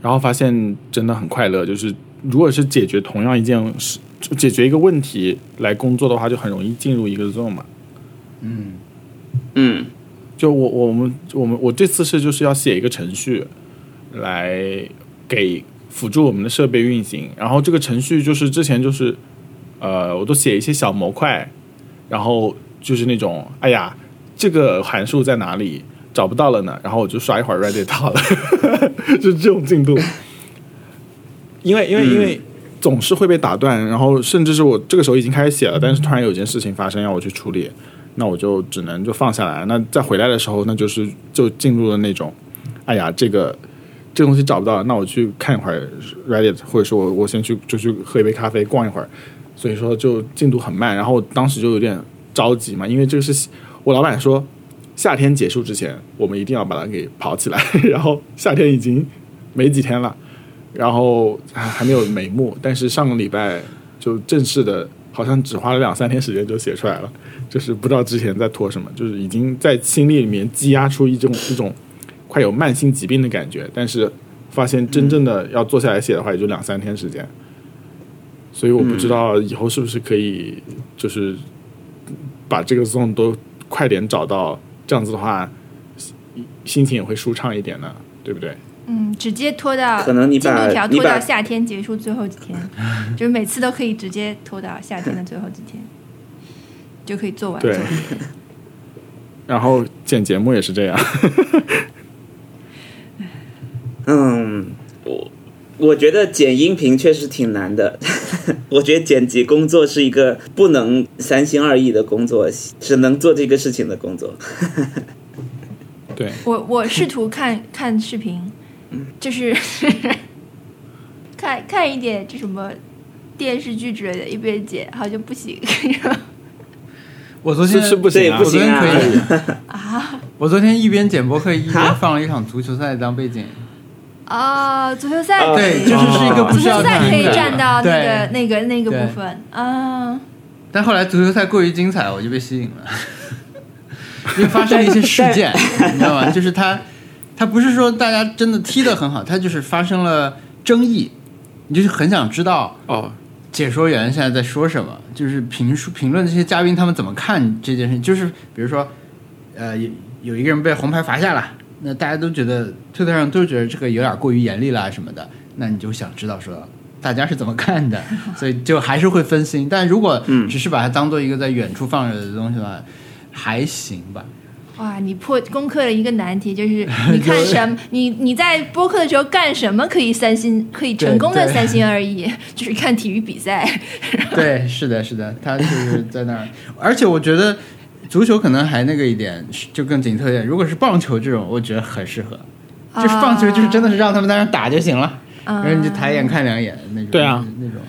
然后发现真的很快乐。就是如果是解决同样一件事，就解决一个问题来工作的话，就很容易进入一个 zone 嘛。嗯嗯就我我们我们我这次是就是要写一个程序来给辅助我们的设备运行，然后这个程序就是之前就是呃我都写一些小模块，然后就是那种哎呀这个函数在哪里找不到了呢，然后我就刷一会儿 Reddit 到了，就是这种进度。因为因为因为总是会被打断，然后甚至是我这个时候已经开始写了，但是突然有一件事情发生要我去处理，那我就只能就放下来。那再回来的时候，那就是就进入了那种，哎呀，这个这个东西找不到了，那我去看一会儿 Reddit，或者说我我先去就去喝一杯咖啡，逛一会儿。所以说就进度很慢，然后我当时就有点着急嘛，因为这个是我老板说夏天结束之前，我们一定要把它给跑起来。然后夏天已经没几天了，然后还还没有眉目，但是上个礼拜就正式的，好像只花了两三天时间就写出来了，就是不知道之前在拖什么，就是已经在心里里面积压出一种一种快有慢性疾病的感觉，但是发现真正的要坐下来写的话，也就两三天时间，所以我不知道以后是不是可以就是把这个 zone 都快点找到，这样子的话心心情也会舒畅一点呢，对不对？嗯，直接拖到可能你进把度条拖到夏天结束最后几天，就是每次都可以直接拖到夏天的最后几天，就可以做完。对做完然后剪节目也是这样，嗯，我我觉得剪音频确实挺难的，我觉得剪辑工作是一个不能三心二意的工作，只能做这个事情的工作。对，我我试图看看视频，就是 看看一点这什么电视剧之类的，一边剪好像不行 我昨天是是不行啊这也不行啊我昨天可以。啊我昨天一边剪播客一边啊放了一场足球赛当背景，啊！足球赛对，就是是一个不足需要球赛可以占到那个那个那个部分啊。但后来足球赛过于精彩，我就被吸引了，因为发生了一些事件，你知道吗？就是他，他不是说大家真的踢得很好，他就是发生了争议，你就是很想知道哦，解说员现在在说什么，就是评述评论这些嘉宾他们怎么看这件事情。就是比如说，呃，有有一个人被红牌罚下了，那大家都觉得推特上都觉得这个有点过于严厉啦什么的，那你就想知道说大家是怎么看的，所以就还是会分心。但如果嗯只是把它当做一个在远处放着的东西的话，还行吧。哇，你破攻克了一个难题，就是 你看什么，你你在播客的时候干什么可以三心，可以成功的三心二意，就是看体育比赛。对，是的，是的，他就是在那儿。而且我觉得足球可能还那个一点，就更紧凑一点。如果是棒球这种，我觉得很适合。就是棒球，就是真的是让他们在那打就行了，啊，然后你就抬眼看两眼那种。对啊，那种。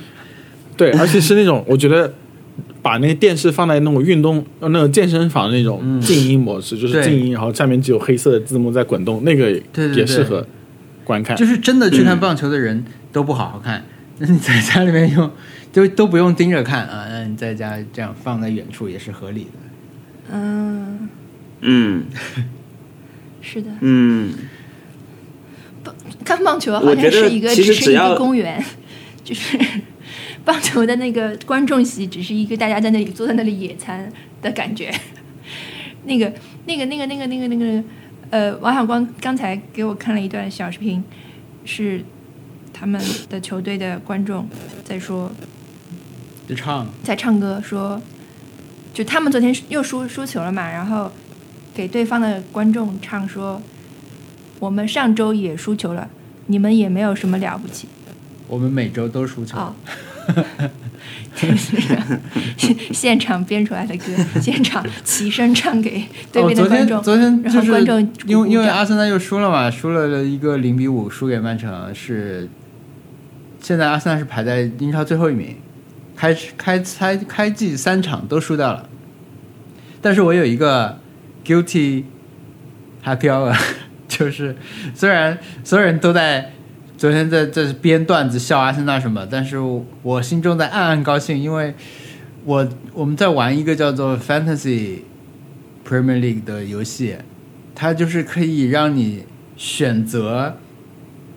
对，而且是那种我觉得把那个电视放在那种运动呃那种健身房那种嗯。静音模式，就是静音，然后下面只有黑色的字幕在滚动，那个也适合观看。就是真的去看棒球的人都不好好看，那你在家里面用就都不用盯着看啊，那你在家这样放在远处也是合理的。嗯，嗯。是的，嗯，棒看棒球好像是一个其实只要只是一个公园，就是棒球的那个观众席只是一个大家在那里坐在那里野餐的感觉。那个、那个、那个、那个、那个、那个，呃，王小光刚才给我看了一段小视频，是他们的球队的观众在说，在唱，在唱歌说，就他们昨天又输输球了嘛，然后给对方的观众唱说，我们上周也输球了，你们也没有什么了不起我们每周都输球。啊。现场编出来的歌，现场齐声唱给对面的观众，昨天然就是后观众因为因为阿森纳又输了嘛，输了一个零比五输给曼城，是现在阿森纳是排在英超最后一名，开开开开季三场都输掉了。但是我有一个 guilty happy hour，就是虽然所有人都在昨天在在编段子笑阿森纳什么，但是我心中在暗暗高兴，因为我我们在玩一个叫做 Fantasy Premier League 的游戏，它就是可以让你选择，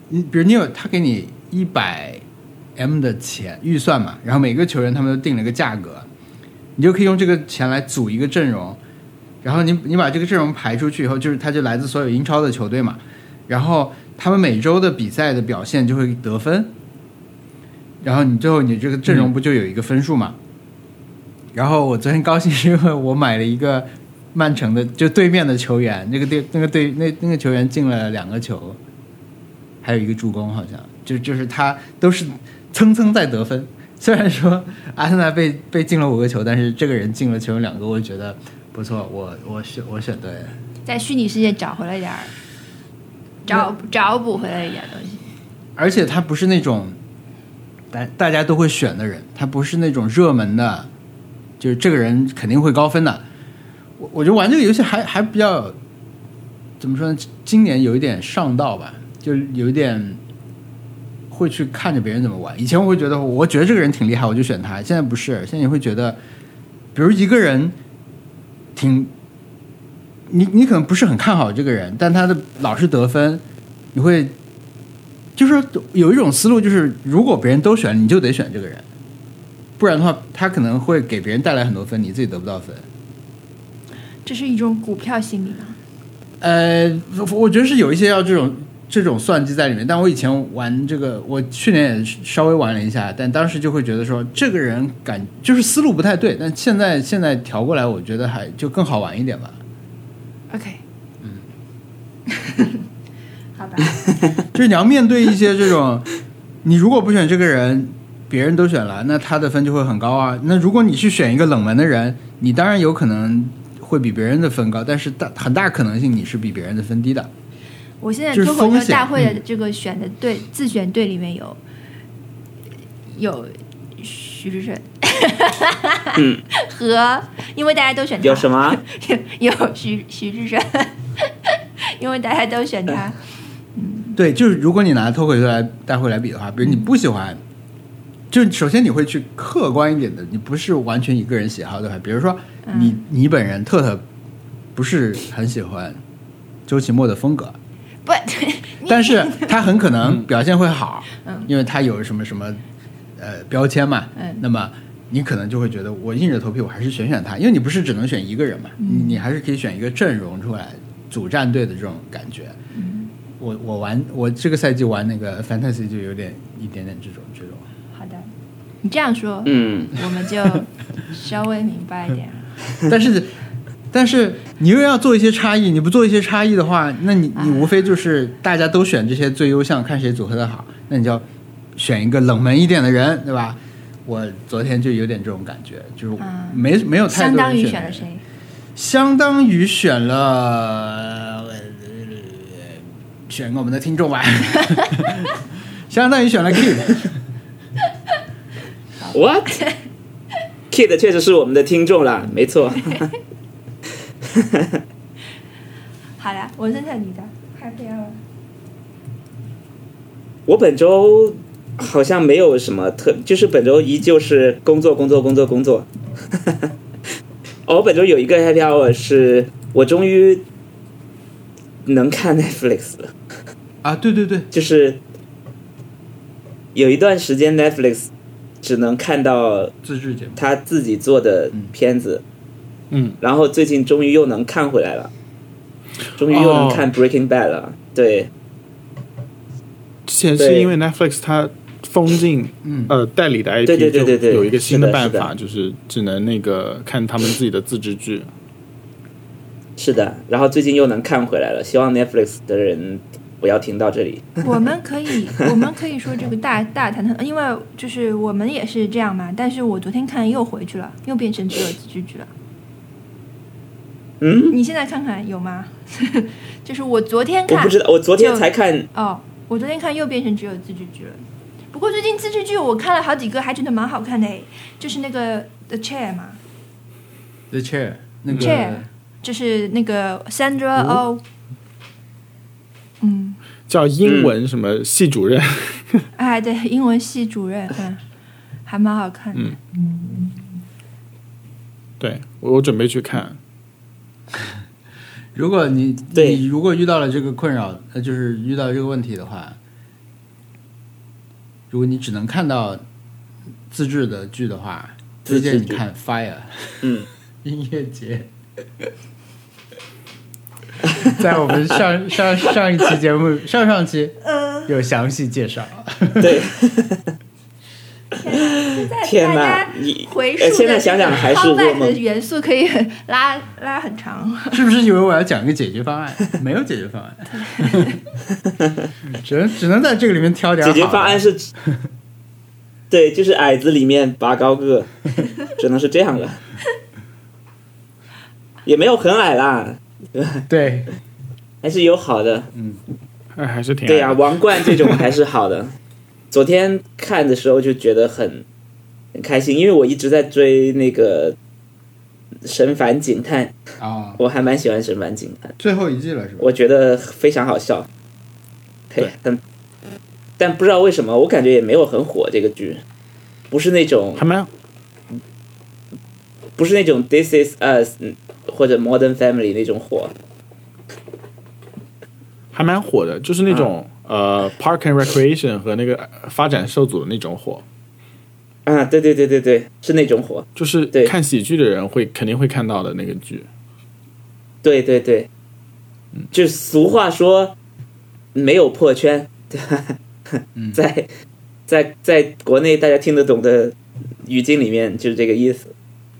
你比如你有他给你一百 M 的钱预算嘛，然后每个球员他们都定了一个价格，你就可以用这个钱来组一个阵容，然后你你把这个阵容排出去以后，就是它就来自所有英超的球队嘛，然后他们每周的比赛的表现就会得分，然后你最后你这个阵容不就有一个分数嘛？然后我昨天高兴是因为我买了一个曼城的，就对面的球员，那个队那个队那那个球员进了两个球，还有一个助攻，好像就就是他都是蹭蹭在得分。虽然说阿森纳被被进了五个球，但是这个人进了球有两个，我觉得不错，我我选我选对了。在虚拟世界找回了点儿，找找补回来一点东西。而且他不是那种大大家都会选的人，他不是那种热门的，就是这个人肯定会高分的。我我觉得玩这个游戏还还比较怎么说呢？今年有一点上道吧，就有一点会去看着别人怎么玩。以前我会觉得，我觉得这个人挺厉害，我就选他。现在不是，现在你会觉得，比如一个人挺你你可能不是很看好这个人，但他的老是得分，你会就是有一种思路，就是如果别人都选，你就得选这个人，不然的话，他可能会给别人带来很多分，你自己得不到分。这是一种股票心理吗？呃，我我觉得是有一些要这种这种算计在里面，但我以前玩这个，我去年也稍微玩了一下，但当时就会觉得说，这个人感就是思路不太对，但现在现在调过来，我觉得还就更好玩一点吧。OK，嗯，好吧，就是你要面对一些这种，你如果不选这个人，别人都选了，那他的分就会很高啊。那如果你去选一个冷门的人，你当然有可能会比别人的分高，但是大很大可能性你是比别人的分低的。我现在脱口秀大会的这个选的队、自选队里面有有徐志胜，嗯，和因为大家都选他，有什么？有徐徐志胜，因为大家都选他，对，就是如果你拿脱口秀来大会来比的话，比如你不喜欢，就首先你会去客观一点的，你不是完全以个人喜好对吧？比如说你、你本人特特不是很喜欢周奇墨的风格，不，但是他很可能表现会好，嗯。因为他有什么什么呃标签嘛，嗯。那么你可能就会觉得我硬着头皮我还是选选他，因为你不是只能选一个人嘛，嗯。你你还是可以选一个阵容出来组战队的这种感觉。嗯。我我玩我这个赛季玩那个 fantasy 就有点一点点这种这种，好的，你这样说，嗯，我们就稍微明白一点。了。但是但是你又要做一些差异，你不做一些差异的话，那你你无非就是大家都选这些最优项，看谁组合的好，那你就要选一个冷门一点的人，对吧？我昨天就有点这种感觉，就是嗯没、没有太多人相当于选选了谁？相当于选了，呃选个我们的听众吧，相当于选了 Kid，What? Kid 确实是我们的听众啦，没错。好了，我剩下你的 Happy Hour。我本周好像没有什么特，就是本周依旧是工作工作工作工作。哦，我本周有一个 happy hour 是我终于能看 Netflix 了，啊，对对对，就是有一段时间 Netflix 只能看到自制节目，他自己做的片子，嗯，然后最近终于又能看回来了，终于又能看 Breaking Bad 了。对，之前是因为 Netflix 它封禁嗯呃代理的 IP，对对对对对就有一个新的办法，就是只能那个看他们自己的自制剧。是的，然后最近又能看回来了，希望 Netflix 的人不要听到这里。我们可以，我们可以说这个大大谈谈，因为就是我们也是这样嘛。但是我昨天看又回去了，又变成只有自制剧了。嗯，你现在看看有吗？就是我昨天看，我不知道，我昨天才看，哦，我昨天看又变成只有自制剧了。不过最近自制剧我看了好几个，还觉得蛮好看的诶，就是那个 The Chair 嘛。The Chair 那个，Chair 就是那个 Sandra Oh，嗯，叫英文什么系主任，哎，对，英文系主任，嗯，还蛮好看的。嗯。对我我准备去看。如果你对。你如果遇到了这个困扰，呃，就是遇到这个问题的话，如果你只能看到自制的剧的话，推荐你看《Fire》嗯，音乐节。在我们上上上一期节目上上期有详细介绍，对，天哪 你回溯现在想想还是噩梦。元素可以拉拉很长。是不是以为我要讲一个解决方案？没有解决方案，只能只能在这个里面挑点解决方案是，对，就是矮子里面拔高个，只能是这样了。也没有很矮啦，对，还是有好的。嗯，还是挺对呀、爱的王冠这种还是好的。昨天看的时候就觉得很很开心，因为我一直在追那个《神烦警探》，啊，我还蛮喜欢《神烦警探》，最后一季了是吧？我觉得非常好笑。对，但但不知道为什么，我感觉也没有很火这个剧，不是那种还蛮不是那种 This Is Us 嗯或者 Modern Family 那种火。还蛮火的，就是那种、呃 Park and Recreation 和那个发展受阻的那种火，啊，对对对对对，是那种火。就是对看喜剧的人会肯定会看到的那个剧。对对对，就俗话说，没有破圈，对吧？在在在国内大家听得懂的语境里面就是这个意思，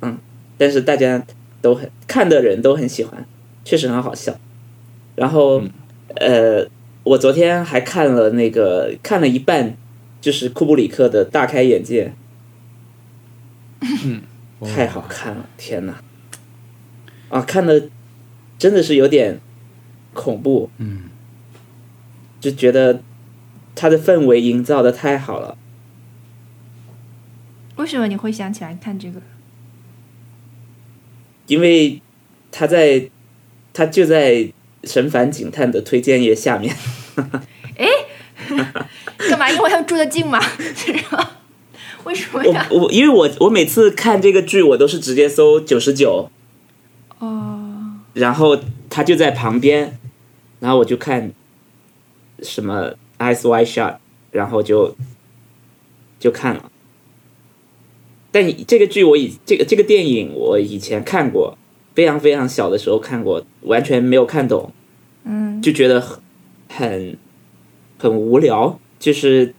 嗯，但是大家都很看的人都很喜欢，确实很好笑。然后，呃，我昨天还看了那个看了一半，就是库布里克的大开眼界，嗯，太好看了，天哪！啊，看的真的是有点恐怖，嗯，就觉得他的氛围营造的太好了。为什么你会想起来看这个？因为他在，他就在神烦警探的推荐页下面。哎 干嘛？因为他们住的近嘛？是吧？为什么呀？我我因为我我每次看这个剧，我都是直接搜九十九，哦，然后他就在旁边，然后我就看什么 Eyes Wide Shut，然后就就看了。但这个剧我以这个这个电影我以前看过，非常非常小的时候看过，完全没有看懂，嗯，就觉得很很很无聊，就是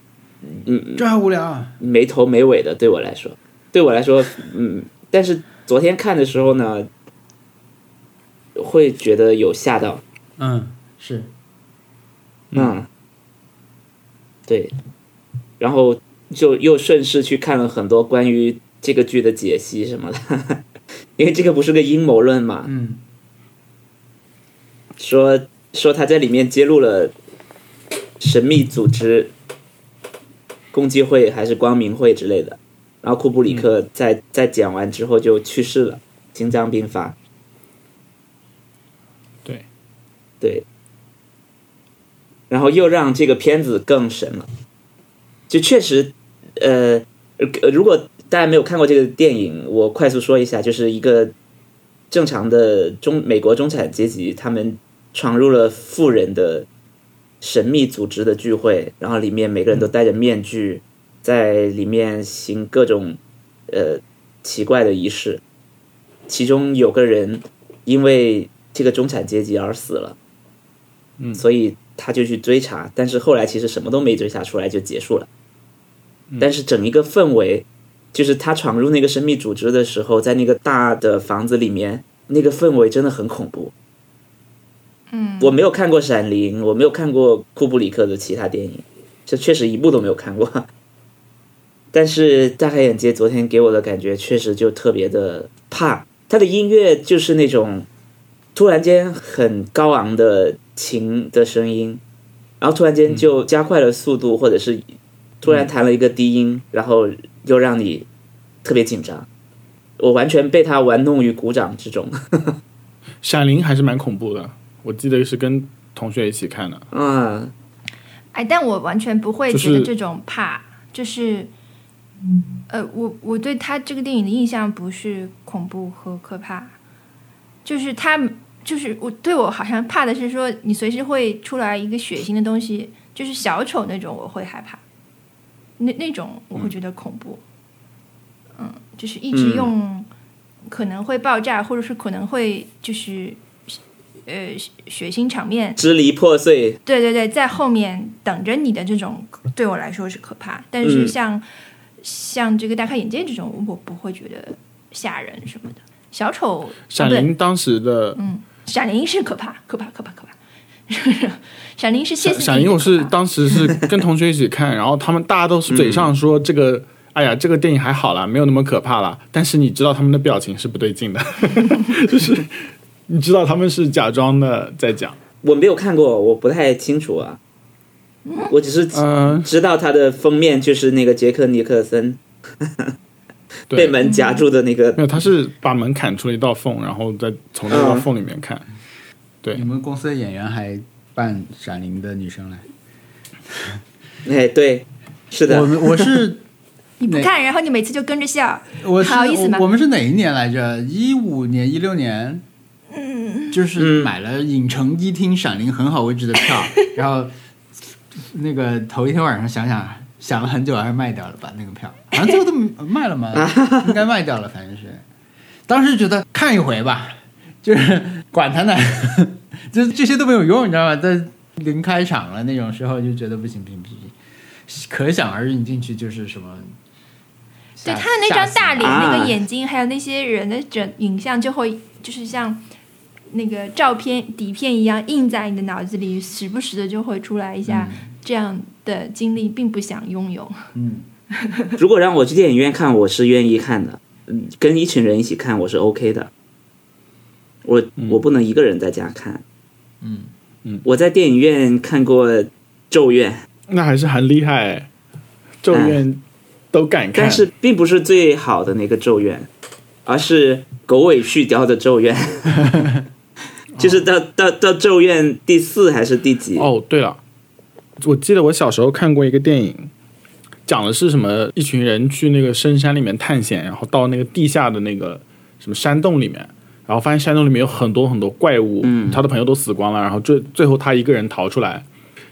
嗯这还无聊啊？没头没尾的，对我来说，对我来说，嗯，但是昨天看的时候呢，会觉得有吓到，嗯，是，嗯，对，然后就又顺势去看了很多关于这个剧的解析什么的，因为这个不是个阴谋论嘛，嗯。说说他在里面揭露了神秘组织、共济会还是光明会之类的，然后库布里克在、在剪完之后就去世了，心脏病发。对，对，然后又让这个片子更神了。就确实，呃，呃如果大家没有看过这个电影，我快速说一下，就是一个正常的中美国中产阶级，他们闯入了富人的神秘组织的聚会，然后里面每个人都戴着面具，在里面行各种呃奇怪的仪式。其中有个人因为这个中产阶级而死了，嗯所以他就去追查，但是后来其实什么都没追查出来就结束了。但是整一个氛围，就是他闯入那个神秘组织的时候，在那个大的房子里面，那个氛围真的很恐怖。嗯，我没有看过《闪灵》，我没有看过库布里克的其他电影，这确实一部都没有看过。但是大开眼界，昨天给我的感觉确实就特别的怕。他的音乐就是那种突然间很高昂的琴的声音，然后突然间就加快了速度，或者是突然弹了一个低音，然后又让你特别紧张。我完全被他玩弄于股掌之中。闪灵还是蛮恐怖的，我记得是跟同学一起看的。嗯，哎，但我完全不会觉得这种怕，就是，呃，我我对他这个电影的印象不是恐怖和可怕，就是他就是我对我好像怕的是说你随时会出来一个血腥的东西，就是小丑那种我会害怕，那那种我会觉得恐怖，嗯，就是一直嗯用可能会爆炸或者是可能会就是呃血血腥场面支离破碎，对对对，在后面等着你的这种，对我来说是可怕。但是嗯像、像这个大开眼界这种，我不会觉得吓人什么的。小丑，闪灵当时的嗯闪灵是可怕，可怕，可怕，可怕。闪灵是谢谢闪闪灵，我是当时是跟同学一起看，然后他们大家都是嘴上说这个，哎呀，这个电影还好啦，没有那么可怕啦。但是你知道他们的表情是不对劲的，就是你知道他们是假装的在讲。我没有看过，我不太清楚啊。我只是嗯、知道它的封面就是那个杰克尼克森被 对，门夹住的那个没有，他是把门砍出了一道缝，然后再从那道缝里面看。对你们公司的演员还扮闪灵的女生来？哎，对，是的我，们我是 你不看，然后你每次就跟着笑，我是好意思吗我我们是哪一年来着？一五年、一六年，嗯，就是嗯买了影城一厅闪灵很好位置的票，然后那个头一天晚上想想想了很久，还是卖掉了吧那个票，好像最后都卖了吗？应该卖掉了，反正是。当时觉得看一回吧，就是管他呢，就是这些都没有用，你知道吗？在临开场了那种时候就觉得不行不行不行，可想而知你进去就是什么。对他的那张大脸、啊那个眼睛，还有那些人的整影像，就会就是像那个照片底片一样印在你的脑子里，时不时的就会出来一下嗯这样的经历并不想拥有。嗯 如果让我去电影院看，我是愿意看的。嗯，跟一群人一起看，我是 OK 的。我我不能一个人在家看。嗯。嗯，我在电影院看过《咒怨》，那还是很厉害，咒怨都敢看，但是并不是最好的那个《咒怨》，而是狗尾续貂的《咒怨》。就是到到到《咒怨》第四还是第几？哦，对了，我记得我小时候看过一个电影，讲的是什么？一群人去那个深山里面探险，然后到那个地下的那个什么山洞里面，然后发现山洞里面有很多很多怪物，嗯他的朋友都死光了，然后最最后他一个人逃出来，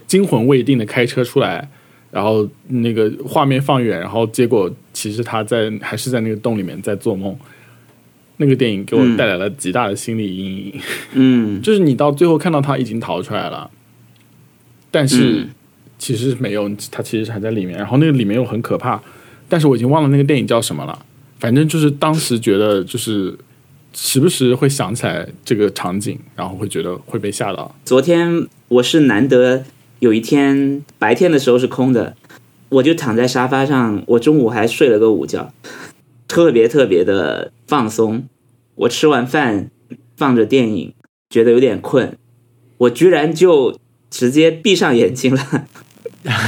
惊魂未定的开车出来，然后那个画面放远，然后结果其实他在还是在那个洞里面在做梦。那个电影给我嗯带来了极大的心理阴影。嗯就是你到最后看到他已经逃出来了，但是嗯其实没有，他其实还在里面。然后那个里面又很可怕，但是我已经忘了那个电影叫什么了。反正就是当时觉得就是时不时会想起来这个场景，然后会觉得会被吓到。昨天我是难得有一天白天的时候是空的，我就躺在沙发上，我中午还睡了个午觉，特别特别的放松。我吃完饭放着电影，觉得有点困，我居然就直接闭上眼睛了。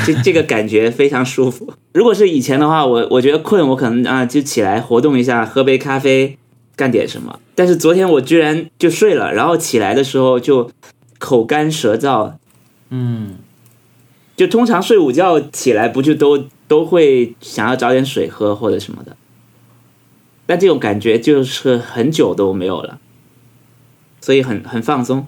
这这个感觉非常舒服。如果是以前的话，我我觉得困，我可能啊就起来活动一下，喝杯咖啡，干点什么。但是昨天我居然就睡了，然后起来的时候就口干舌燥，嗯，就通常睡午觉起来不就都都会想要找点水喝或者什么的，但这种感觉就是很久都没有了，所以很很放松。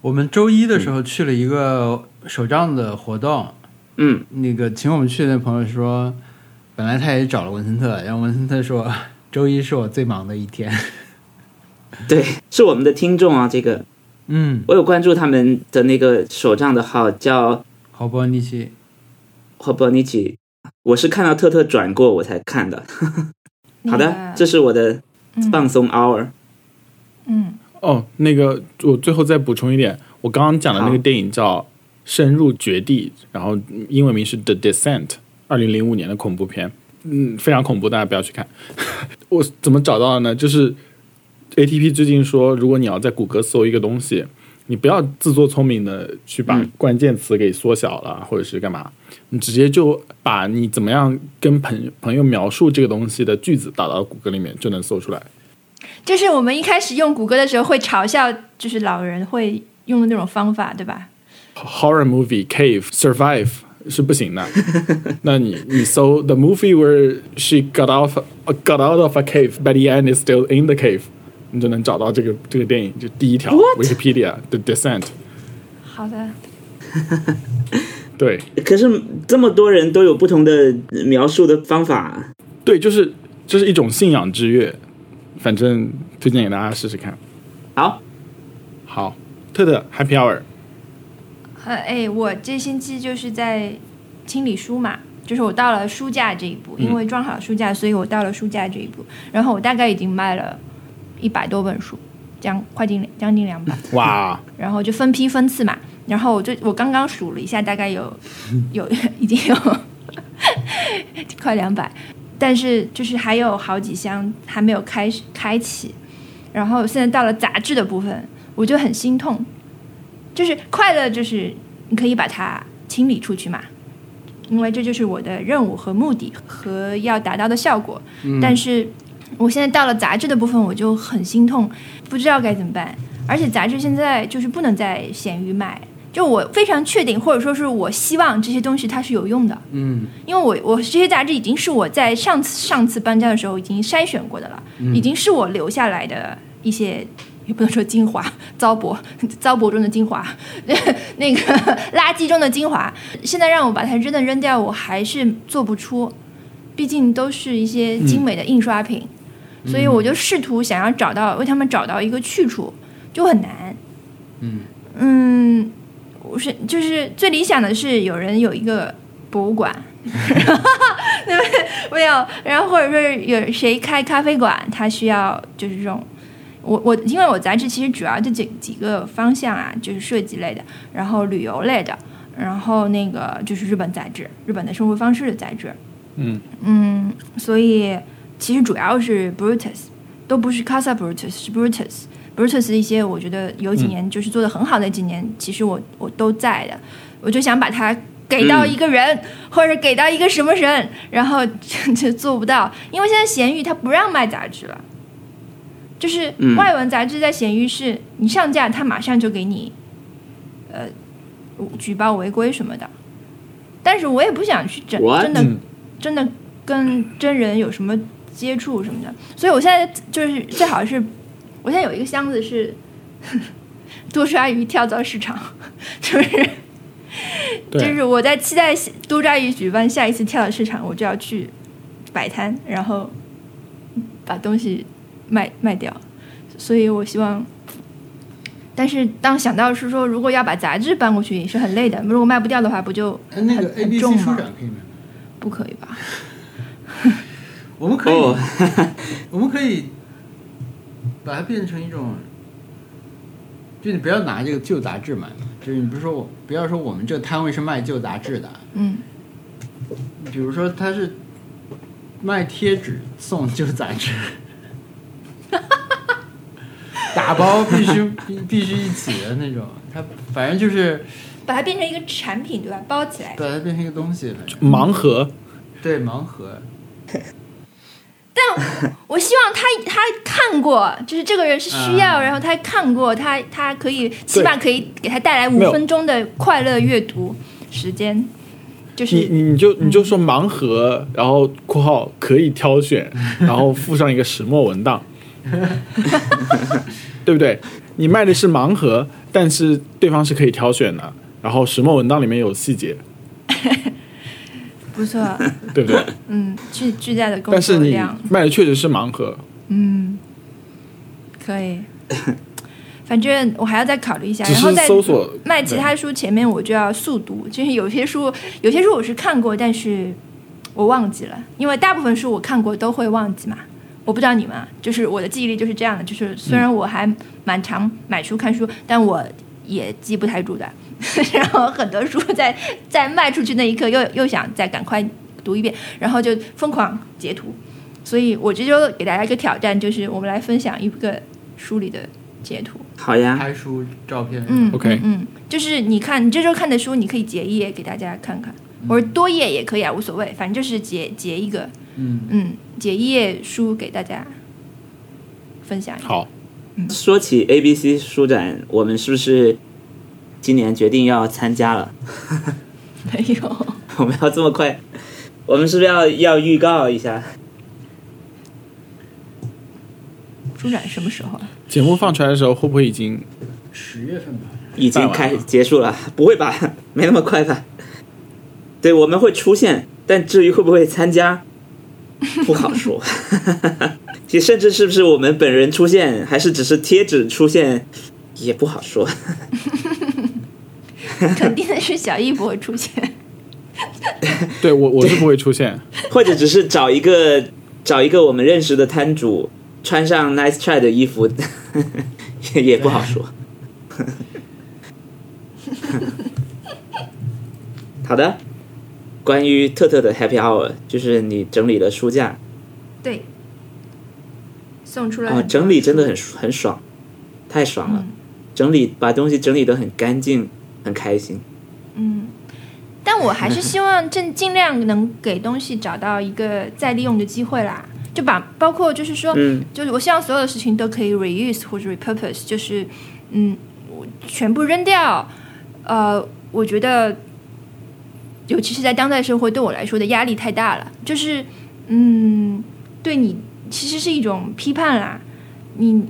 我们周一的时候去了一个手账的活动，嗯，那个请我们去的那朋友说，本来他也找了文森特，然后文森特说周一是我最忙的一天。对，是我们的听众啊，这个。嗯，我有关注他们的那个手账的号叫好波尼奇，h o b o n i c i 我是看到特特转过我才看的。好的，这是我的放松 hour。嗯。哦，那个我最后再补充一点，我刚刚讲的那个电影叫《深入绝地》，然后英文名是《The Descent》，二零零五年的恐怖片，嗯，非常恐怖，大家不要去看。我怎么找到的呢？就是 ATP 最近说，如果你要在谷歌搜一个东西，你不要自作聪明的去把嗯关键词给缩小了，或者是干嘛，你直接就把你怎么样跟朋朋友描述这个东西的句子打到谷歌里面，就能搜出来。就是我们一开始用谷歌的时候会嘲笑，就是老人会用的那种方法，对吧？horror movie cave survive 是不行的。那你你搜 the movie where she got off got out of a cave but the end is still in the cave，你就能找到这个这个电影。就第一条 Wikipedia the descent。好的，对可是这么多人都有不同的描述的方法，对，就是这是一种信仰之跃。反正推荐给大家试试看。好，好，特特 Happy Hour。呃，哎，我这星期就是在清理书嘛，就是我到了书架这一步，因为装好书架，所以我到了书架这一步。然后我大概已经卖了一百多本书，将快近将近两百。哇，然后就分批分次嘛。然后我就我刚刚数了一下，大概有 有已经有快两百，但是就是还有好几箱还没有开始开启。然后现在到了杂志的部分，我就很心痛。就是快乐，就是你可以把它清理出去嘛，因为这就是我的任务和目的和要达到的效果。但是我现在到了杂志的部分，我就很心痛，不知道该怎么办。而且杂志现在就是不能在闲鱼买，就我非常确定，或者说是我希望这些东西它是有用的，嗯因为我我这些杂志已经是我在上次上次搬家的时候已经筛选过的了，已经是我留下来的一些。也不能说精华，糟粕，糟粕中的精华，那个垃圾中的精华。现在让我把它扔的扔掉，我还是做不出，毕竟都是一些精美的印刷品，所以我就试图想要找到为他们找到一个去处，就很难。嗯嗯，我是就是最理想的是有人有一个博物馆？没有，然后或者说是有谁开咖啡馆，他需要就是这种。我我因为我杂志其实主要这几几个方向啊，就是设计类的，然后旅游类的，然后那个就是日本杂志，日本的生活方式的杂志。嗯。嗯，所以其实主要是 Brutus，都不是 Casa Brutus，是 Brutus。Brutus 一些我觉得有几年就是做的很好的几年，其实我我都在的，我就想把它给到一个人，或者给到一个什么人，然后 就做不到，因为现在闲鱼它不让卖杂志了，就是嗯。外文杂志在闲鱼是你上架，它马上就给你呃举报违规什么的，但是我也不想去真 What？真的嗯。真的跟真人有什么接触什么的，所以我现在就是最好是，我现在有一个箱子是 多抓鱼跳蚤市场，就是，就是我在期待多抓鱼举办下一次跳蚤市场，我就要去摆摊，然后把东西卖卖掉，所以我希望。但是当想到是说，如果要把杂志搬过去也是很累的，如果卖不掉的话，不就哎，那个很 A B 很 C 重吗？书展可以吗？不可以吧？我们可以，哦，我们可以把它变成一种，就你不要拿这个旧杂志买嘛，就是你不是说我不要说我们这个摊位是卖旧杂志的，嗯，比如说他是卖贴纸送旧杂志，打包必须必必须一起的那种，它反正就是把它变成一个产品，对吧？包起来。把它变成一个东西，盲盒，对盲盒，但我希望他他看过，就是这个人是需要，啊然后他看过，他他可以起码可以给他带来五分钟的快乐阅读时间，就是你你你就你就说盲盒，然后（括号可以挑选），然后附上一个石墨文档，对不对？你卖的是盲盒，但是对方是可以挑选的，然后石墨文档里面有细节，不错，对不对？嗯，巨巨大的工但是你卖的确实是盲盒，嗯，可以。反正我还要再考虑一下，然后再搜索卖其他书前面我就要速读，就是有些书有些书我是看过，但是我忘记了，因为大部分书我看过都会忘记嘛。我不知道你们啊，就是我的记忆力就是这样的，就是虽然我还蛮常买书看书，但我也记不太住的。然后很多书在在卖出去那一刻又又想再赶快读一遍，然后就疯狂截图。所以我这周给大家一个挑战，就是我们来分享一个书里的截图。好呀，拍书照片，嗯 OK 嗯嗯，就是你看你这周看的书，你可以截一页给大家看看，或者多页也可以啊，无所谓，反正就是截截一个，嗯，嗯，截一页书给大家分享一下。好，说起 ABC 书展，我们是不是今年决定要参加了？没有，我们要这么快？我们是不是要要预告一下？书展什么时候啊？节目放出来的时候会不会已经十月份吧，已经开始结束了？不会吧？没那么快吧？对，我们会出现，但至于会不会参加，不好说。其实甚至是不是我们本人出现，还是只是贴纸出现，也不好说。肯定的是小易不会出现。对我我是不会出现，或者只是找一个找一个我们认识的摊主，穿上 Nice Try 的衣服，也也不好说。好的，关于特特的 Happy Hour，就是你整理了书架，对，送出来哦，整理真的很很爽，太爽了。嗯整理把东西整理的很干净，很开心。嗯，但我还是希望尽尽量能给东西找到一个再利用的机会啦。就把包括就是说，嗯就是我希望所有的事情都可以 reuse 或者 repurpose，就是嗯，我全部扔掉。呃，我觉得，尤其是在当代社会，对我来说的压力太大了。就是嗯，对你其实是一种批判啦。你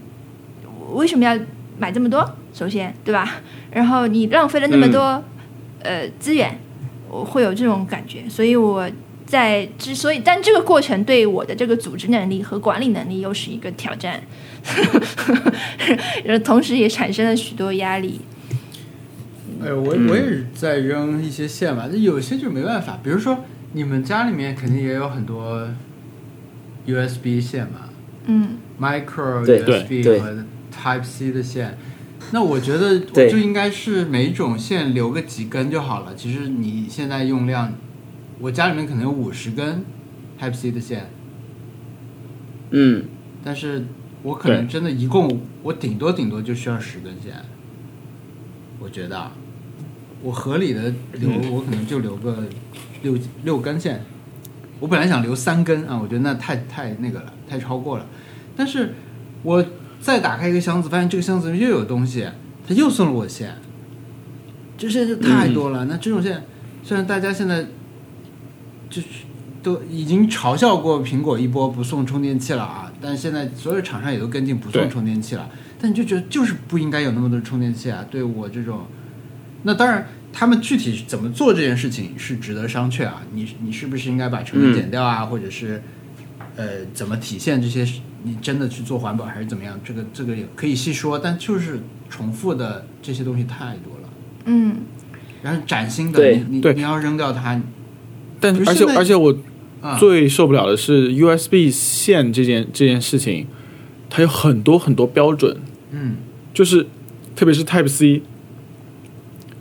为什么要买这么多？首先，对吧？然后你浪费了那么多、呃资源，我会有这种感觉。所以我在之所以，但这个过程对我的这个组织能力和管理能力又是一个挑战，然后同时也产生了许多压力。哎，我我也是在扔一些线嘛，那有些就没办法，比如说你们家里面肯定也有很多 USB 线嘛嗯，micro 对 USB 和 Type C 的线，那我觉得我就应该是每一种线留个几根就好了。其实你现在用量，我家里面可能有五十根 Type C 的线，嗯，但是我可能真的一共我顶多顶多就需要十根线。我觉得啊我合理的留，我可能就留个六六根线。我本来想留三根啊，我觉得那太太那个了，太超过了。但是我再打开一个箱子，发现这个箱子又有东西，他又送了我线，这些太多了。那这种线，虽然大家现在就是都已经嘲笑过苹果一波不送充电器了啊，但现在所有厂商也都跟进不送充电器了。但你就觉得就是不应该有那么多充电器啊！对我这种，那当然，他们具体怎么做这件事情是值得商榷啊。你你是不是应该把成本减掉啊，或者是呃怎么体现这些？你真的去做环保还是怎么样？这个这个也可以细说，但就是重复的这些东西太多了。嗯，然后崭新的，对对你你你要扔掉它但而且而且我啊，最受不了的是 USB 线这件这件事情，它有很多很多标准，嗯，就是特别是 Type C，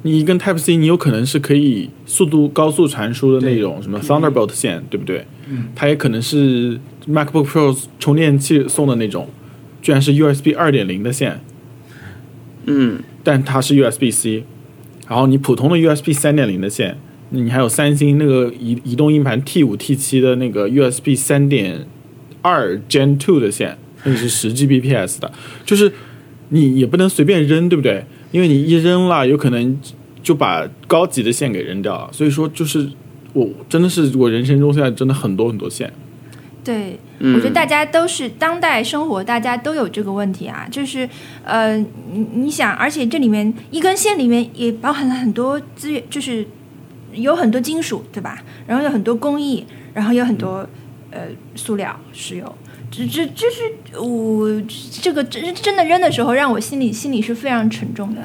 你一根 Type C，你有可能是可以速度高速传输的那种什么 Thunderbolt 线，对不对？嗯，它也可能是 MacBook Pro 充电器送的那种，居然是 USB 二点零的线，嗯，但它是 USB C，然后你普通的 USB 三点零的线，你还有三星那个移移动硬盘 T 五 T 七的那个 USB 三点二 Gen two 的线，那个是十 Gbps 的，就是你也不能随便扔，对不对？因为你一扔了，有可能就把高级的线给扔掉了。所以说，就是我真的是我人生中现在真的很多很多线，对，嗯我觉得大家都是当代生活，大家都有这个问题啊，就是呃，你你想，而且这里面一根线里面也包含了很多资源，就是有很多金属，对吧？然后有很多工艺，然后有很多呃塑料、石油。这这这是我这个真真的扔的时候，让我心里心里是非常沉重的。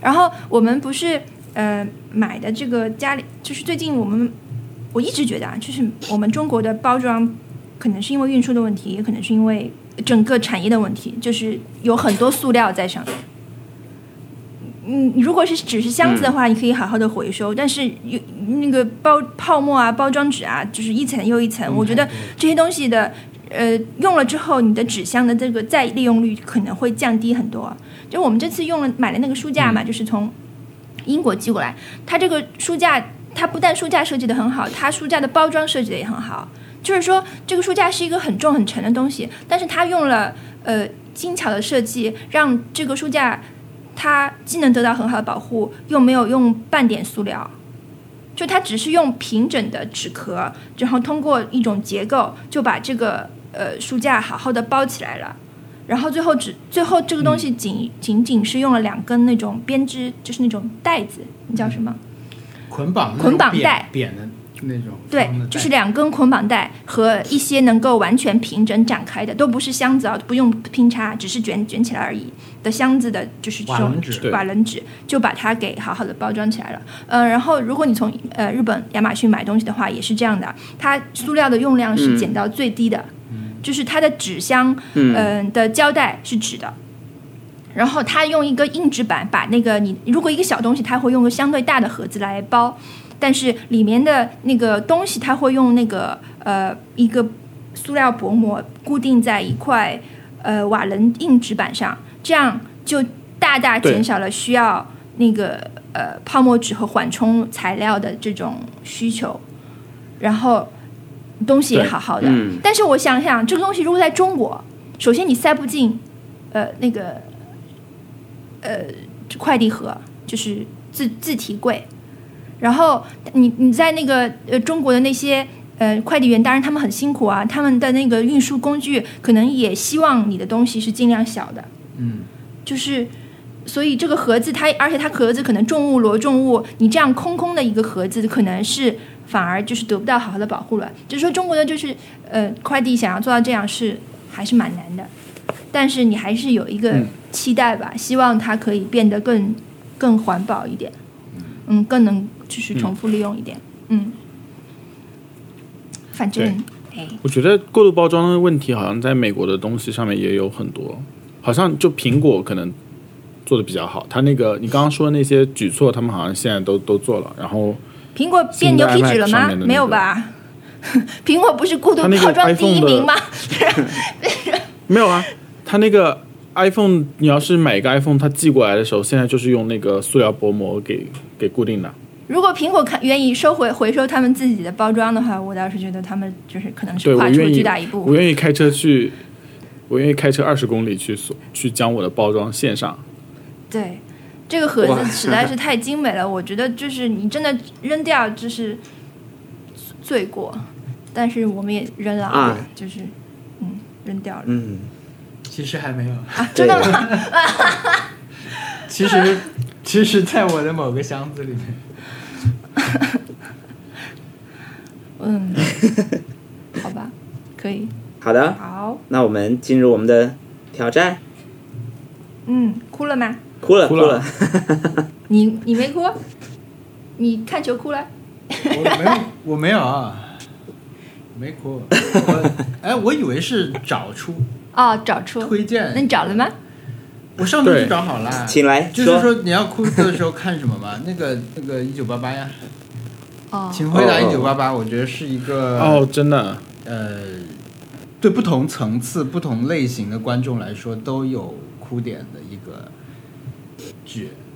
然后我们不是呃买的这个家里，就是最近我们我一直觉得啊，就是我们中国的包装可能是因为运输的问题，也可能是因为整个产业的问题，就是有很多塑料在上面。嗯，如果是只是箱子的话，你可以好好的回收，但是有那个包泡沫啊、包装纸啊，就是一层又一层，我觉得这些东西的呃用了之后，你的纸箱的这个再利用率可能会降低很多。就我们这次用了买的那个书架嘛，就是从英国寄过来，它这个书架它不但书架设计的很好，它书架的包装设计的也很好。就是说，这个书架是一个很重很沉的东西，但是它用了呃精巧的设计，让这个书架它既能得到很好的保护，又没有用半点塑料。就它只是用平整的纸壳，然后通过一种结构就把这个呃书架好好的包起来了。然后最后只最后这个东西仅、仅仅是用了两根那种编织，就是那种带子，那叫什么？捆绑捆绑带。扁的那种对就是两根捆绑带和一些能够完全平整展开的，都不是箱子啊，不用拼插，只是卷卷起来而已的箱子的，就是这种瓦楞纸就把它给好好的包装起来了。呃，然后如果你从呃日本亚马逊买东西的话，也是这样的，它塑料的用量是减到最低的，就是它的纸箱，嗯嗯、的胶带是纸的。然后它用一个硬纸板把那个你如果一个小东西，它会用个相对大的盒子来包，但是里面的那个东西，它会用那个呃一个塑料薄膜固定在一块呃瓦楞硬纸板上，这样就大大减少了需要那个呃泡沫纸和缓冲材料的这种需求，然后东西也好好的。嗯但是我想想，这个东西如果在中国，首先你塞不进呃那个呃快递盒，就是自自提柜。然后你你在那个呃中国的那些呃快递员，当然他们很辛苦啊，他们的那个运输工具可能也希望你的东西是尽量小的，嗯，就是所以这个盒子它，而且它盒子可能重物摞重物，你这样空空的一个盒子，可能是反而就是得不到好好的保护了。就是说中国的就是呃快递想要做到这样是还是蛮难的，但是你还是有一个嗯期待吧，希望它可以变得更更环保一点，嗯，更能就是重复利用一点，嗯，反正哎，我觉得过度包装的问题好像在美国的东西上面也有很多，好像就苹果可能做的比较好。它那个你刚刚说的那些举措，他们好像现在都都做了。然后苹果变牛皮纸了吗？没有吧？苹果不是孤独套装第一名吗？没有啊，它那个 iPhone，你要是买一个 iPhone，它寄过来的时候，现在就是用那个塑料薄膜给给固定的。如果苹果看愿意收回回收他们自己的包装的话，我倒是觉得他们就是可能是跨出了巨大一步我。愿意开车去，我愿意开车二十公里去索去将我的包装献上。对，这个盒子实在是太精美了，我觉得就是你真的扔掉就是罪过，但是我们也扔了啊，就是嗯扔掉了嗯，其实还没有，啊，真的吗？其实其实在我的某个箱子里面。嗯，好吧，可以，好的，好，那我们进入我们的挑战。嗯，哭了吗？哭了，哭了了。你你没哭？你看球哭了？我没有，我没有啊，没哭。我哎，我以为是找出哦，找出，推荐那你找了吗？我上次就找好了，请来就是说你要哭的时候看什么嘛？那个那个一九八八呀，哦，请回答哦一九八八，我觉得是一个哦，真的，呃，对不同层次、不同类型的观众来说都有哭点的一个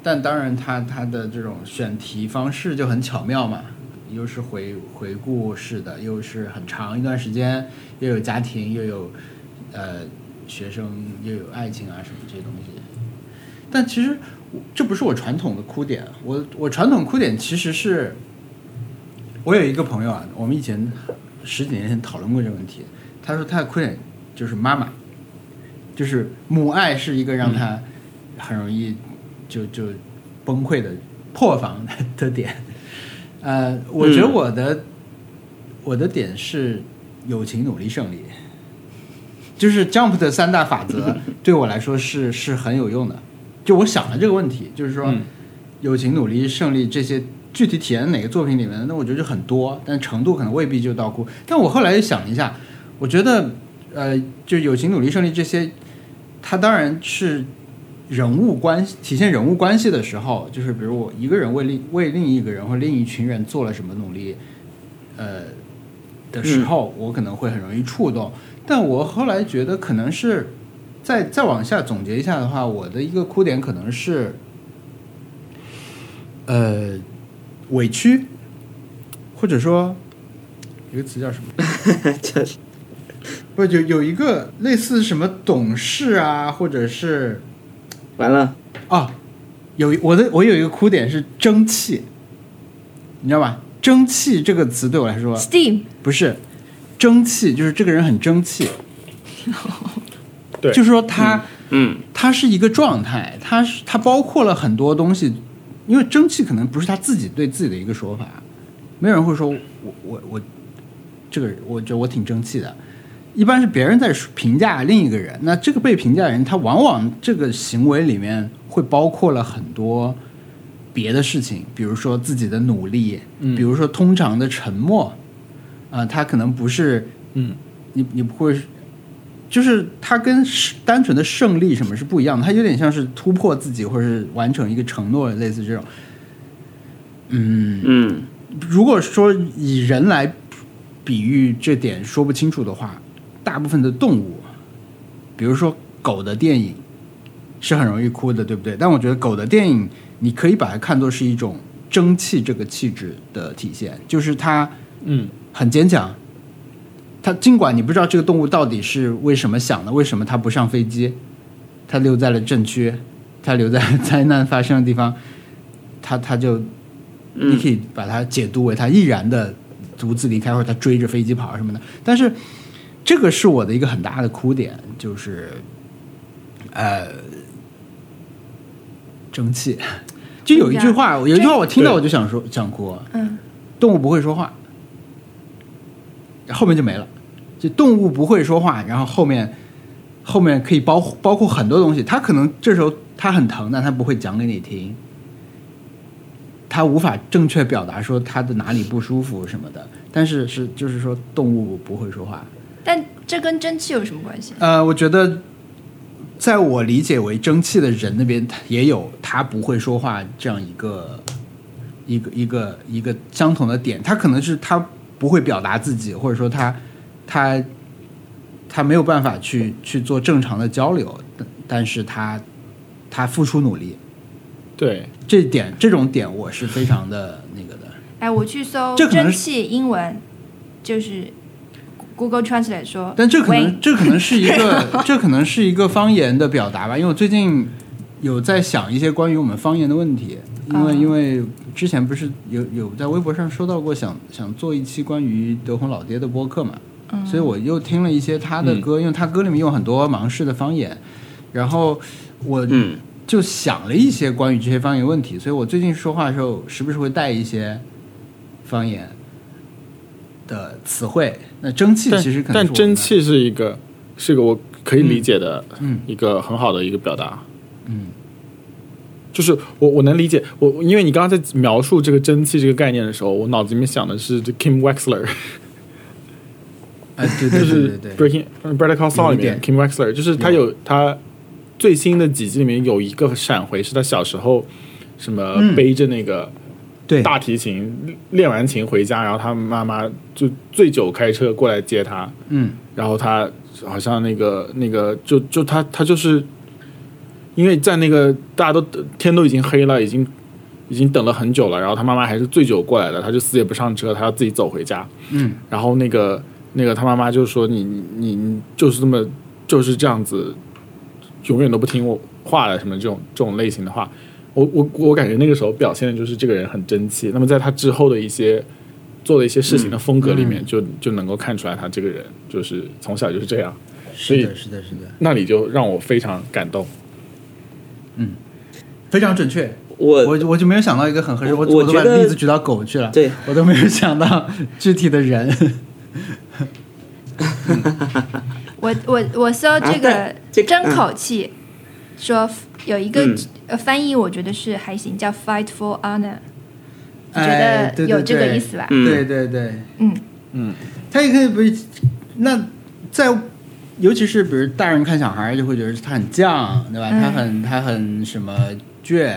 但当然他他的这种选题方式就很巧妙嘛，又是回回顾式的，又是很长一段时间，又有家庭，又有呃学生，又有爱情啊什么这些东西。但其实这不是我传统的哭点，我我传统哭点其实是，我有一个朋友啊，我们以前十几年前讨论过这个问题，他说他的哭点就是妈妈，就是母爱是一个让他很容易就就崩溃的破防的点。呃，我觉得我的、我的点是友情努力胜利，就是 Jump 的三大法则 对我来说是是很有用的。就我想了这个问题，就是说、嗯友情努力胜利这些具体体验在哪个作品里面，那我觉得就很多，但程度可能未必就到哭。但我后来又想了一下，我觉得呃，就友情努力胜利这些，它当然是人物关系体现人物关系的时候，就是比如我一个人为另为另一个人或另一群人做了什么努力，呃的时候，我可能会很容易触动。但我后来觉得，可能是再再往下总结一下的话，我的一个哭点可能是，呃，委屈，或者说一个词叫什么？就是不有有一个类似什么懂事啊，或者是完了，哦，有我的我有一个哭点是蒸汽，你知道吧？蒸汽这个词对我来说 Steam 不是蒸汽，就是这个人很争气，对，就是说他、嗯他是一个状态，他是他包括了很多东西，因为蒸汽可能不是他自己对自己的一个说法，没有人会说我我我这个人我觉得我挺争气的，一般是别人在评价另一个人，那这个被评价的人，他往往这个行为里面会包括了很多别的事情，比如说自己的努力，嗯。比如说通常的沉默，啊、他可能不是嗯。你你不会，就是他跟单纯的胜利什么是不一样的，他有点像是突破自己或者是完成一个承诺，类似这种。嗯，嗯。如果说以人来比喻这点说不清楚的话，大部分的动物，比如说狗的电影，是很容易哭的，对不对？但我觉得狗的电影，你可以把它看作是一种争气这个气质的体现，就是它嗯很坚强。它尽管你不知道这个动物到底是为什么想的，为什么它不上飞机，它留在了镇区，它留在灾难发生的地方，它它就，你可以把它解读为它毅然的独自离开，或者它追着飞机跑什么的。但是这个是我的一个很大的哭点，就是，呃，争气。就有一句话，有一句话我听到我就想说想哭，嗯，动物不会说话，后面就没了。就动物不会说话，然后后面后面可以包包括很多东西。它可能这时候它很疼，但它不会讲给你听，它无法正确表达说它的哪里不舒服什么的。但是是就是说动物不会说话。但这跟蒸汽有什么关系？呃，我觉得在我理解为蒸汽的人那边也有他不会说话这样一个一个一个一个相同的点，他可能是他不会表达自己，或者说他他他没有办法去去做正常的交流，但但是他他付出努力，对，这点这种点我是非常的那个的。哎，我去搜蒸汽英文，就是 Google Translate 说，但这可能这可能是一个 这可能是一个方言的表达吧，因为我最近有在想一些关于我们方言的问题，因为、啊。因为之前不是有有在微博上收到过想想做一期关于德宏老爹的播客嘛，嗯所以我又听了一些他的歌，因为他歌里面用很多芒市的方言，然后我嗯，就想了一些关于这些方言问题，所以我最近说话的时候时不时会带一些方言的词汇。那蒸汽但其实可能但蒸汽是一个是一个我可以理解的嗯一个很好的一个表达。嗯。就是我我能理解我，因为你刚刚在描述这个蒸汽这个概念的时候，我脑子里面想的是这 Kim Wexler，哎，对对 对就是对对，Breaking Better Call Saul 里面 Kim Wexler，就是他有。他最新的几集里面有一个闪回，是他小时候什么嗯。背着那个对。大提琴练完琴回家，然后他妈妈就醉酒开车过来接他，嗯。然后他好像那个那个就就他他就是因为在那个大家都天都已经黑了，已经已经等了很久了，然后他妈妈还是醉酒过来的，他就死也不上车，他要自己走回家。嗯。然后那个那个他妈妈就说你你你你就是这么就是这样子，永远都不听我话的什么这种这种类型的话，我我我感觉那个时候表现的就是这个人很争气。那么在他之后的一些做的一些事情的风格里面，就就能够看出来他这个人就是从小就是这样，所以是的，是的，是的，那里就让我非常感动。嗯非常准确。我我我就没有想到一个很合适，我我我都把例子举到狗去了，对我都没有想到具体的人。我我我搜这个争口气，说有一个、嗯呃翻译，我觉得是还行，叫 fight for honor，我觉哎对对得有这个意思吧？嗯。对对对，嗯。嗯，他也可以不是那在，尤其是比如大人看小孩就会觉得他很犟，对吧？嗯。他很他很什么倔，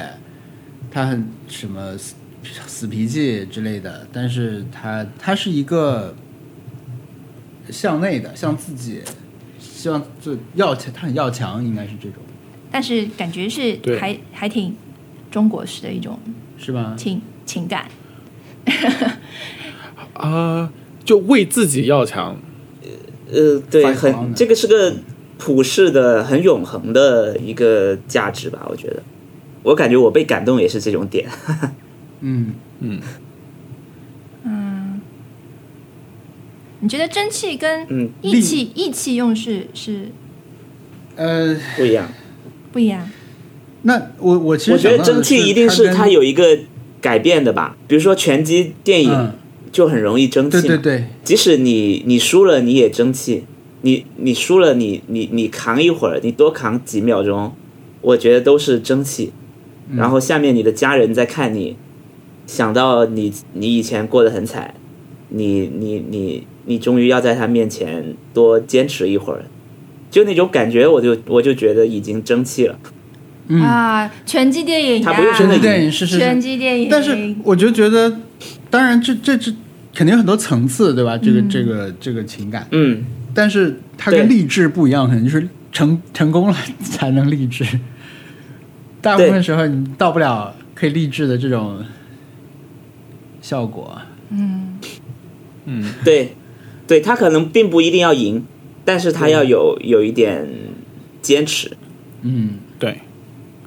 他很什么死死脾气之类的，但是他他是一个向内的，向自己，希望就要强，他很要强，应该是这种，但是感觉是对还还挺中国式的一种是吧？情情感。啊、就为自己要强，呃，对，很这个是个普世的、很永恒的一个价值吧？我觉得，我感觉我被感动也是这种点。嗯，嗯，嗯，你觉得真气跟嗯，义气义气用是是呃，不一样。不一样？那我我其实我觉得想到的蒸汽一定是跟它有一个改变的吧？比如说拳击电影嗯，就很容易争气嘛，对对对，即使你你输了，你也争气。你你输了，你你你扛一会儿，你多扛几秒钟，我觉得都是争气。嗯然后下面你的家人在看你，想到你你以前过得很惨，你你你你终于要在他面前多坚持一会儿，就那种感觉，我就我就觉得已经争气了。嗯，啊，拳击电影、啊，他不是真的拳击电影是是拳，击电影，但是我就觉得，当然这这这肯定有很多层次，对吧？这个嗯。这个这个情感，嗯，但是它跟励志不一样，可能就是成成功了才能励志。大部分时候你到不了可以励志的这种效果。嗯，嗯，对，对他可能并不一定要赢，但是他要有有一点坚持。嗯对，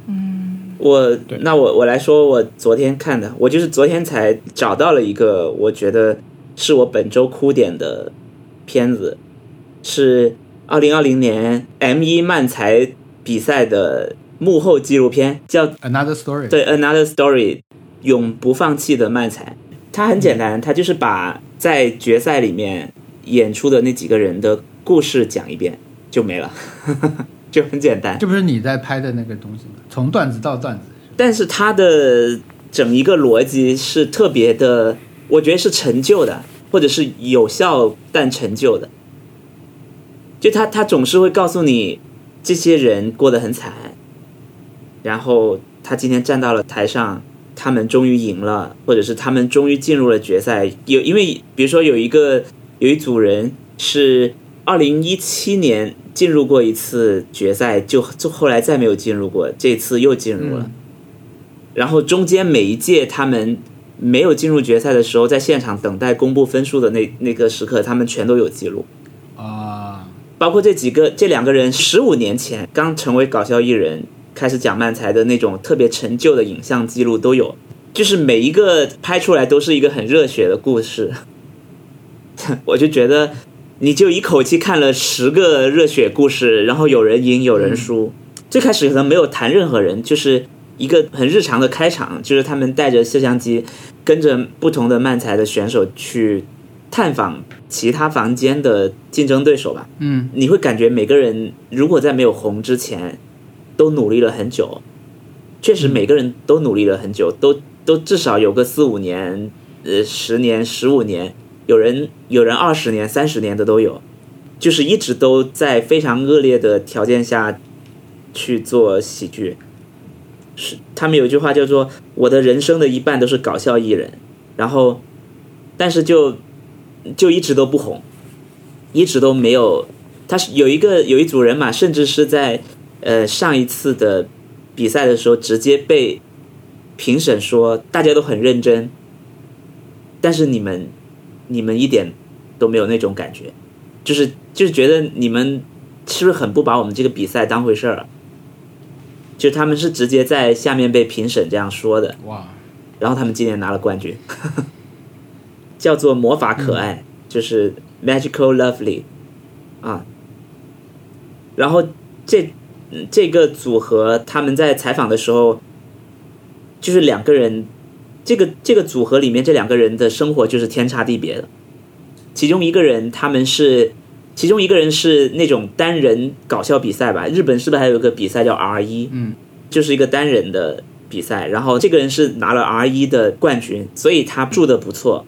嗯我那我我来说，我昨天看的，我就是昨天才找到了一个我觉得是我本周哭点的片子，是二零二零年 M 一漫才比赛的幕后纪录片，叫，Another Story。对 Another Story，永不放弃的漫才。它很简单，它就是把在决赛里面演出的那几个人的故事讲一遍就没了，就很简单。这不是你在拍的那个东西吗？从段子到段子。但是它的整一个逻辑是特别的，我觉得是陈旧的，或者是有效但陈旧的。就他他总是会告诉你，这些人过得很惨，然后他今天站到了台上，他们终于赢了，或者是他们终于进入了决赛。有因为比如说有一个有一组人是二零一七年进入过一次决赛，就就后来再没有进入过，这次又进入了。然后中间每一届他们没有进入决赛的时候，在现场等待公布分数的那那个时刻，他们全都有记录。啊，包括这几个这两个人十五年前刚成为搞笑艺人，开始讲漫才的那种特别陈旧的影像记录都有，就是每一个拍出来都是一个很热血的故事。我就觉得，你就一口气看了十个热血故事，然后有人赢有人输。最开始可能没有谈任何人，就是一个很日常的开场，就是他们带着摄像机，跟着不同的漫才的选手去探访其他房间的竞争对手吧。嗯，你会感觉每个人如果在没有红之前，都努力了很久。确实，每个人都努力了很久，都都至少有个四五年、呃十年、十五年，有人有人二十年、三十年的都有，就是一直都在非常恶劣的条件下去做喜剧。是他们有句话叫做“我的人生的一半都是搞笑艺人”，然后但是就就一直都不红，一直都没有。他是有一个有一组人马，甚至是在呃上一次的比赛的时候，直接被评审说大家都很认真，但是你们你们一点都没有那种感觉，就是就是觉得你们是不是很不把我们这个比赛当回事儿啊？就他们是直接在下面被评审这样说的，哇，然后他们今年拿了冠军，叫做魔法可爱，就是 magical lovely 啊。然后这嗯这个组合他们在采访的时候，就是两个人，这个这个组合里面这两个人的生活就是天差地别的。其中一个人他们是，其中一个人是那种单人搞笑比赛吧，日本是不是还有一个比赛叫 R 一？嗯，就是一个单人的比赛，然后这个人是拿了 R 一的冠军，所以他住的不错，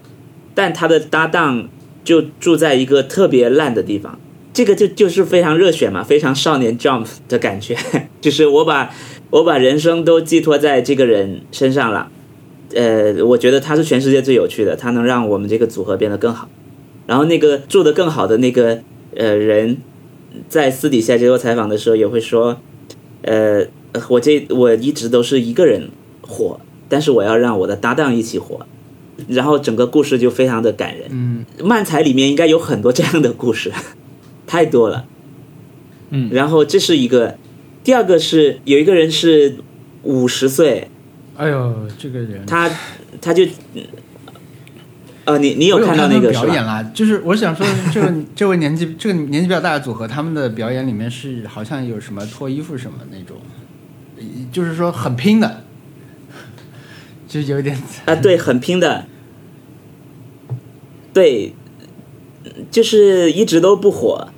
但他的搭档就住在一个特别烂的地方，这个就就是非常热血嘛，非常少年 Jump 的感觉，就是我把我把人生都寄托在这个人身上了，呃，我觉得他是全世界最有趣的，他能让我们这个组合变得更好。然后那个住的更好的那个呃人，在私底下接受采访的时候也会说，呃，我这我一直都是一个人火，但是我要让我的搭档一起火，然后整个故事就非常的感人。嗯，漫才里面应该有很多这样的故事，太多了。嗯然后这是一个，第二个是有一个人是五十岁，哎呦，这个人他他就，呃，你你有看到那个？表演啦，就是我想说，这 个这位年纪这个年纪比较大的组合，他们的表演里面是好像有什么脱衣服什么那种，就是说很拼的，就有点啊，对，很拼的，对，就是一直都不火。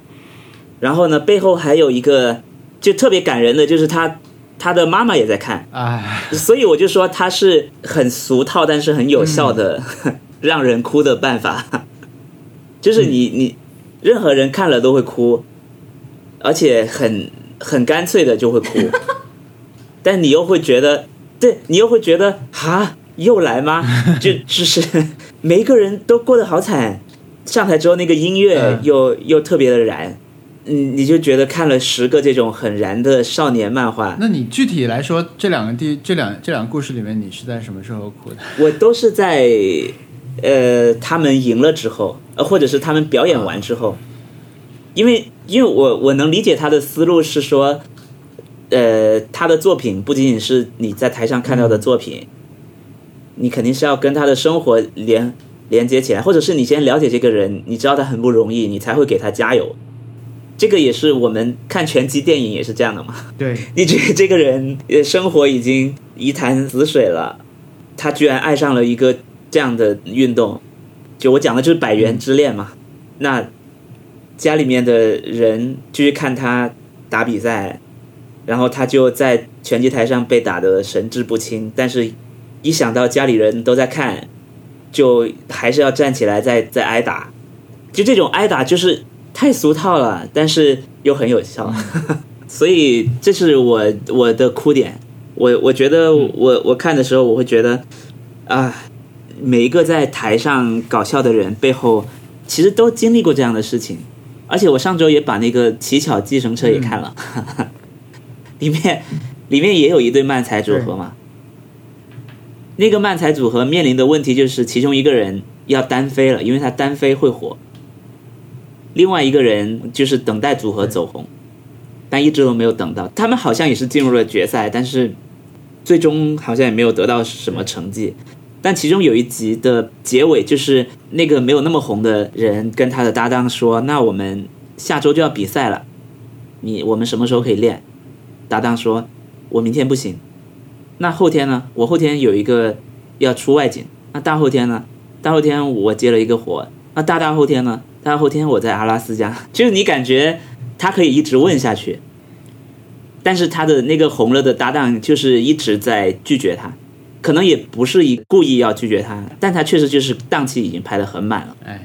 然后呢，背后还有一个就特别感人的，就是他他的妈妈也在看，哎，所以我就说他是很俗套，但是很有效的、让人哭的办法。就是你你任何人看了都会哭，而且很很干脆的就会哭，但你又会觉得，对你又会觉得哈又来吗？就就是每一个人都过得好惨，上台之后那个音乐嗯。又、又特别的燃。嗯，你就觉得看了十个这种很燃的少年漫画，那你具体来说，这两个地这两这两个故事里面，你是在什么时候哭的？我都是在呃他们赢了之后，呃或者是他们表演完之后，因为因为我我能理解他的思路是说，呃他的作品不仅仅是你在台上看到的作品，你肯定是要跟他的生活连连接起来，或者是你先了解这个人，你知道他很不容易，你才会给他加油。这个也是我们看拳击电影也是这样的嘛。对，你觉得这个人呃生活已经一潭死水了，他居然爱上了一个这样的运动，就我讲的就是百元之恋嘛。那家里面的人就去看他打比赛，然后他就在拳击台上被打得神志不清，但是一想到家里人都在看，就还是要站起来再再挨打。就这种挨打就是太俗套了，但是又很有效。所以这是我我的哭点。我我觉得我我看的时候，我会觉得啊，每一个在台上搞笑的人背后，其实都经历过这样的事情。而且我上周也把那个《乞巧计程车》也看了，里面里面也有一对漫才组合嘛。那个漫才组合面临的问题就是，其中一个人要单飞了，因为他单飞会火；另外一个人就是等待组合走红，但一直都没有等到。他们好像也是进入了决赛，但是最终好像也没有得到什么成绩。但其中有一集的结尾，就是那个没有那么红的人跟他的搭档说：“那我们下周就要比赛了，你我们什么时候可以练？”搭档说：“我明天不行。”那后天呢？我后天有一个要出外景。那大后天呢？大后天我接了一个活。那大大后天呢？大大后天我在阿拉斯加。就是你感觉他可以一直问下去，但是他的那个红了的搭档就是一直在拒绝他，可能也不是一故意要拒绝他，但他确实就是档期已经排得很满了。哎，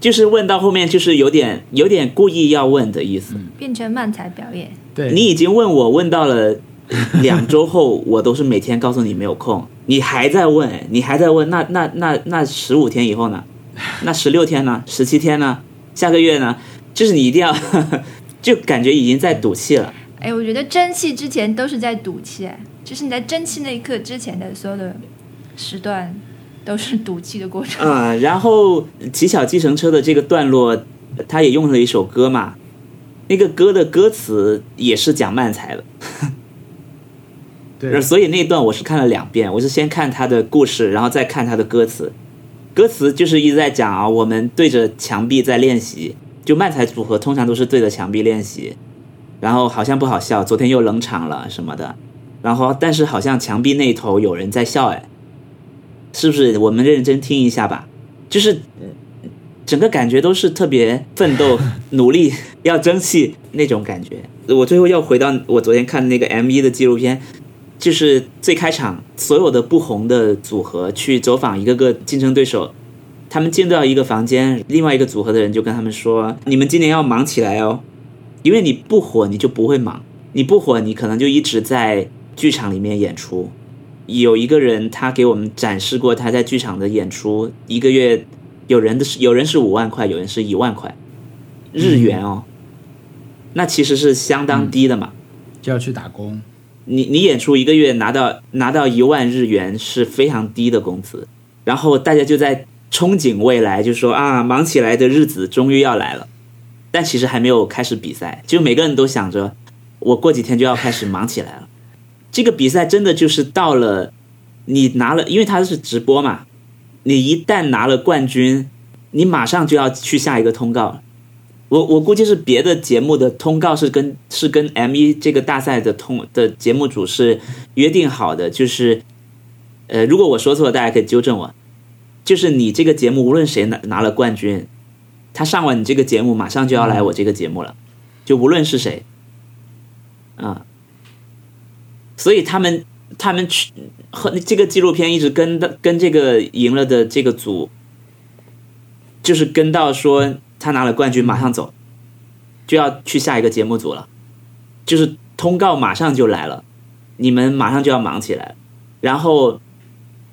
就是问到后面就是有点有点故意要问的意思。变成漫才表演。对你已经问我问到了两周后，我都是每天告诉你没有空，你还在问，你还在问，那那那那十五天以后呢？那十六天呢？十七天呢？下个月呢？就是你一定要，就感觉已经在赌气了。哎，我觉得争气之前都是在赌气，哎，就是你在争气那一刻之前的所有的时段都是赌气的过程。嗯、然后《骑小计程车》的这个段落，他也用了一首歌嘛，那个歌的歌词也是讲慢才的，对，所以那段我是看了两遍，我是先看他的故事，然后再看他的歌词。歌词就是一直在讲啊，我们对着墙壁在练习，就漫才组合通常都是对着墙壁练习，然后好像不好笑，昨天又冷场了什么的，然后但是好像墙壁那头有人在笑，哎，是不是？我们认真听一下吧，就是整个感觉都是特别奋斗、努力、要争气那种感觉。我最后要回到我昨天看的那个 M 一的纪录片，就是最开场所有的不红的组合去走访一个个竞争对手，他们进到一个房间，另外一个组合的人就跟他们说：“你们今年要忙起来哦，因为你不火，你就不会忙；你不火，你可能就一直在剧场里面演出。”有一个人他给我们展示过他在剧场的演出，一个月有人的是有人是五万块，有人是一万块日元哦，那其实是相当低的嘛。就要去打工。你你演出一个月拿到拿到一万日元是非常低的工资，然后大家就在憧憬未来，就说啊，忙起来的日子终于要来了，但其实还没有开始比赛，就每个人都想着我过几天就要开始忙起来了。这个比赛真的就是到了你拿了，因为它是直播嘛，你一旦拿了冠军，你马上就要去下一个通告。我我估计是别的节目的通告是跟是跟 M 一这个大赛的通的节目组是约定好的，就是呃，如果我说错了，大家可以纠正我。就是你这个节目无论谁拿拿了冠军，他上完你这个节目，马上就要来我这个节目了，就无论是谁，啊，所以他们他们去和这个纪录片一直跟的跟这个赢了的这个组，就是跟到说他拿了冠军马上走，就要去下一个节目组了，就是通告马上就来了，你们马上就要忙起来了。然后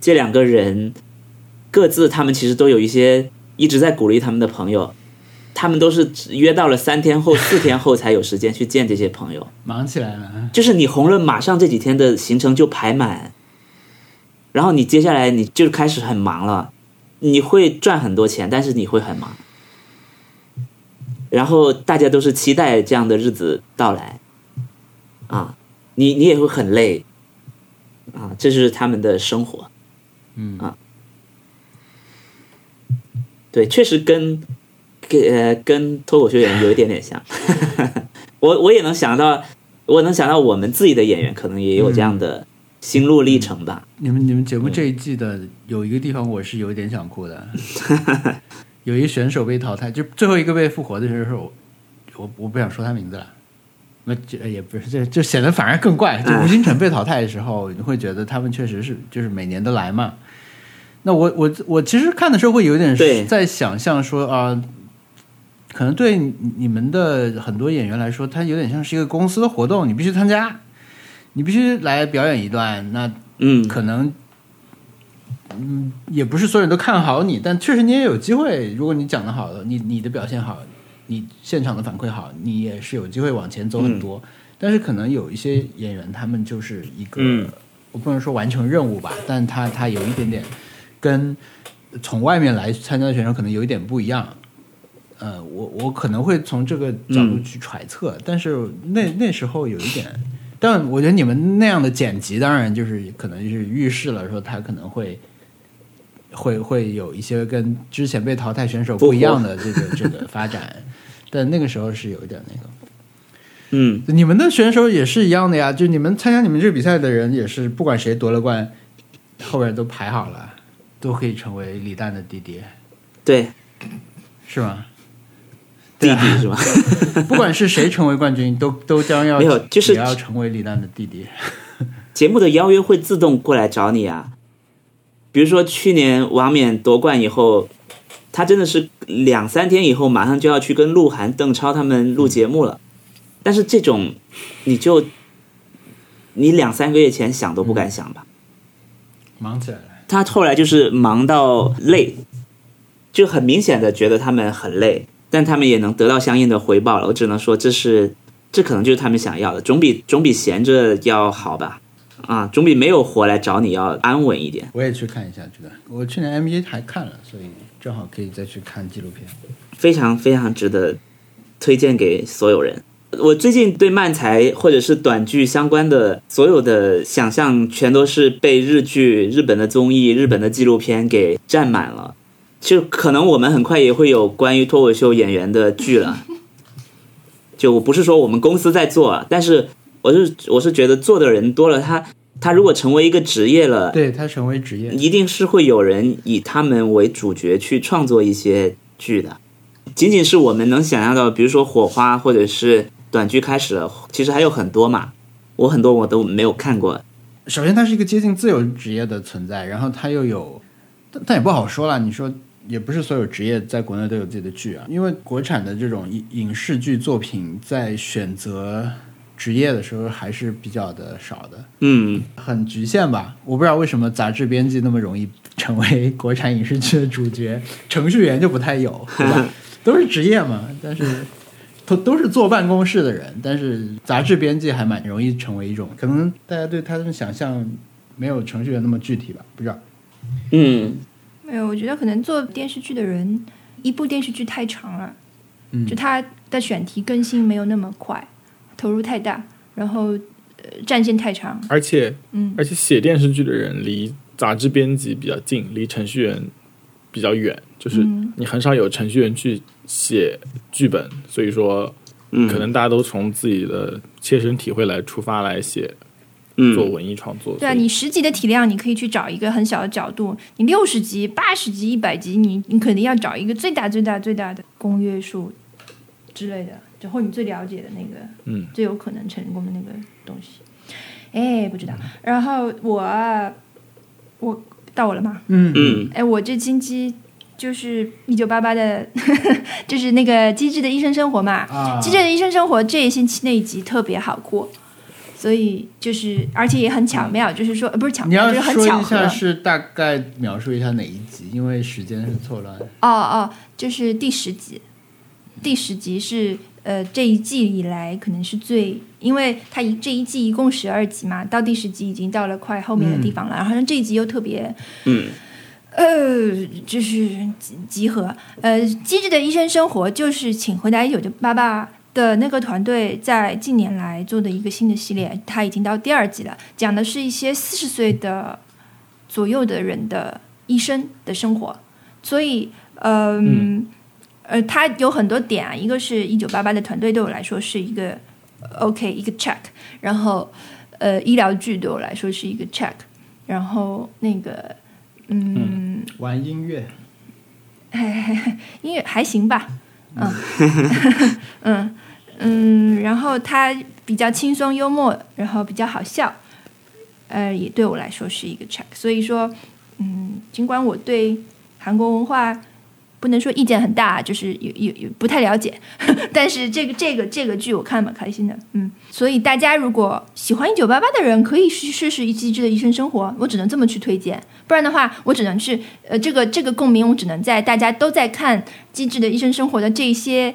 这两个人各自他们其实都有一些一直在鼓励他们的朋友，他们都是约到了三天后、四天后才有时间去见这些朋友。忙起来了，就是你红了，马上这几天的行程就排满，然后你接下来你就开始很忙了，你会赚很多钱，但是你会很忙，然后大家都是期待这样的日子到来，啊，你你也会很累，啊，这是他们的生活，嗯。啊，对，确实跟跟呃跟脱口秀演员有一点点像，我我也能想到。我能想到我们自己的演员可能也有这样的心路历程吧。你们你们节目这一季的有一个地方我是有一点想哭的，有一个选手被淘汰，就最后一个被复活的时候，我我不想说他名字了。那这也不是，这就显得反而更怪。就吴星辰被淘汰的时候，你会觉得他们确实是就是每年都来嘛。那我我我其实看的时候会有点对在想象说啊、可能对你你们的很多演员来说，他有点像是一个公司的活动，你必须参加，你必须来表演一段。那嗯，可能，嗯，也不是所有人都看好你，但确实你也有机会。如果你讲的好，你你的表现好，你现场的反馈好，你也是有机会往前走很多。但是可能有一些演员，他们就是一个，嗯我不能说完成任务吧，但他他有一点点跟从外面来参加的选手可能有一点不一样。呃，我我可能会从这个角度去揣测，但是那那时候有一点，但我觉得你们那样的剪辑，当然就是可能就是预示了说他可能会会会有一些跟之前被淘汰选手不一样的这个这个发展，但那个时候是有一点那个。嗯，你们的选手也是一样的呀，就你们参加你们这个比赛的人也是，不管谁夺了冠，后边都排好了，都可以成为李诞的弟弟，对，是吗？弟弟是吧？不管是谁成为冠军，都都将要没有就是也要成为李诞的弟弟。节目的邀约会自动过来找你啊。比如说去年王冕夺冠以后，他真的是两三天以后马上就要去跟鹿晗、邓超他们录节目了。但是这种，你就你两三个月前想都不敢想吧。忙起来了，他后来就是忙到累，就很明显的觉得他们很累，但他们也能得到相应的回报了。我只能说，这是这可能就是他们想要的，总比总比闲着要好吧？啊，总比没有活来找你要安稳一点。我也去看一下这个。我去年 MBA 还看了，所以正好可以再去看纪录片。非常非常值得推荐给所有人。我最近对漫才或者是短剧相关的所有的想象，全都是被日剧、日本的综艺、日本的纪录片给占满了。就可能我们很快也会有关于脱口秀演员的剧了。就我不是说我们公司在做，啊但是我是我是觉得做的人多了，他他如果成为一个职业了，对他成为职业，一定是会有人以他们为主角去创作一些剧的。仅仅是我们能想象到，比如说火花或者是短剧开始了，其实还有很多嘛。我很多我都没有看过，首先它是一个接近自由职业的存在，然后它又有，但但也不好说了。你说也不是所有职业在国内都有自己的剧啊，因为国产的这种影影视剧作品在选择职业的时候还是比较的少的，嗯，很局限吧。我不知道为什么杂志编辑那么容易成为国产影视剧的主角，程序员就不太有，对吧？都是职业嘛，但是。都都是坐办公室的人，但是杂志编辑还蛮容易成为一种，可能大家对他的想象没有程序员那么具体吧，不知道。嗯，没有，我觉得可能做电视剧的人，一部电视剧太长了，嗯就他的选题更新没有那么快，投入太大，然后呃战线太长，而且嗯。而且写电视剧的人离杂志编辑比较近，离程序员比较远，就是嗯。你很少有程序员去写剧本，所以说嗯。可能大家都从自己的切身体会来出发来写嗯。做文艺创作。对啊，你十集的体量，你可以去找一个很小的角度；你六十集、八十集、一百集，你你肯定要找一个最大、最大、最大的公约数之类的，然后你最了解的那个，嗯，最有可能成功的那个东西。哎，不知道。然后我我到我了吗？嗯。嗯。哎，我这金鸡就是一九八八的，就是那个《机智的医生生活》嘛，啊。机智的医生生活》这一星期那一集特别好过，所以就是而且也很巧妙，就是说呃不是巧妙，你要就是很巧合说一下，是大概描述一下哪一集，因为时间是错乱。哦哦，就是第十集，第十集是呃这一季以来可能是最，因为它一这一季一共十二集嘛，到第十集已经到了快后面的地方了，然后像这一集又特别嗯呃，就是集集合。呃，《机智的医生生活》就是《请回答一九八八》的那个团队在近年来做的一个新的系列，它已经到第二季了，讲的是一些四十岁的左右的人的医生的生活。所以，嗯，呃，它有很多点啊，一个是一九八八的团队对我来说是一个 OK 一个 check，然后呃，医疗剧对我来说是一个 check，然后那个。嗯，玩音乐，音乐还行吧，嗯 嗯嗯，然后它比较轻松幽默，然后比较好笑，呃，也对我来说是一个 check。所以说，嗯，尽管我对韩国文化不能说意见很大，就是有有有不太了解，但是这个这个这个剧我看蛮开心的，嗯，所以大家如果喜欢一九八八的人，可以去试试《机智的医生生活》，我只能这么去推荐，不然的话，我只能去呃这个这个共鸣，我只能在大家都在看《机智的医生生活》的这些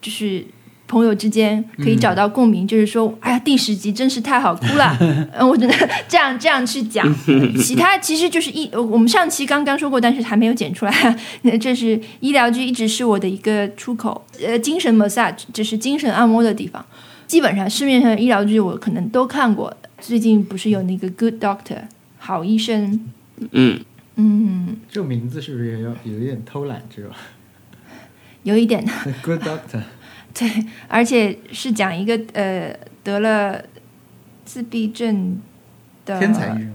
就是。朋友之间可以找到共鸣，就是说，哎呀，第十集真是太好哭了，嗯，我觉得这样这样去讲，其他其实就是医，我们上期刚刚说过，但是还没有剪出来，这是医疗剧一直是我的一个出口，呃，精神 massage 就是精神按摩的地方，基本上市面上的医疗剧我可能都看过，最近不是有那个 Good Doctor 好医生，嗯。嗯，这个名字是不是也有有一点偷懒，是吧？有一点。？Good Doctor，对，而且是讲一个呃得了自闭症的天才医生。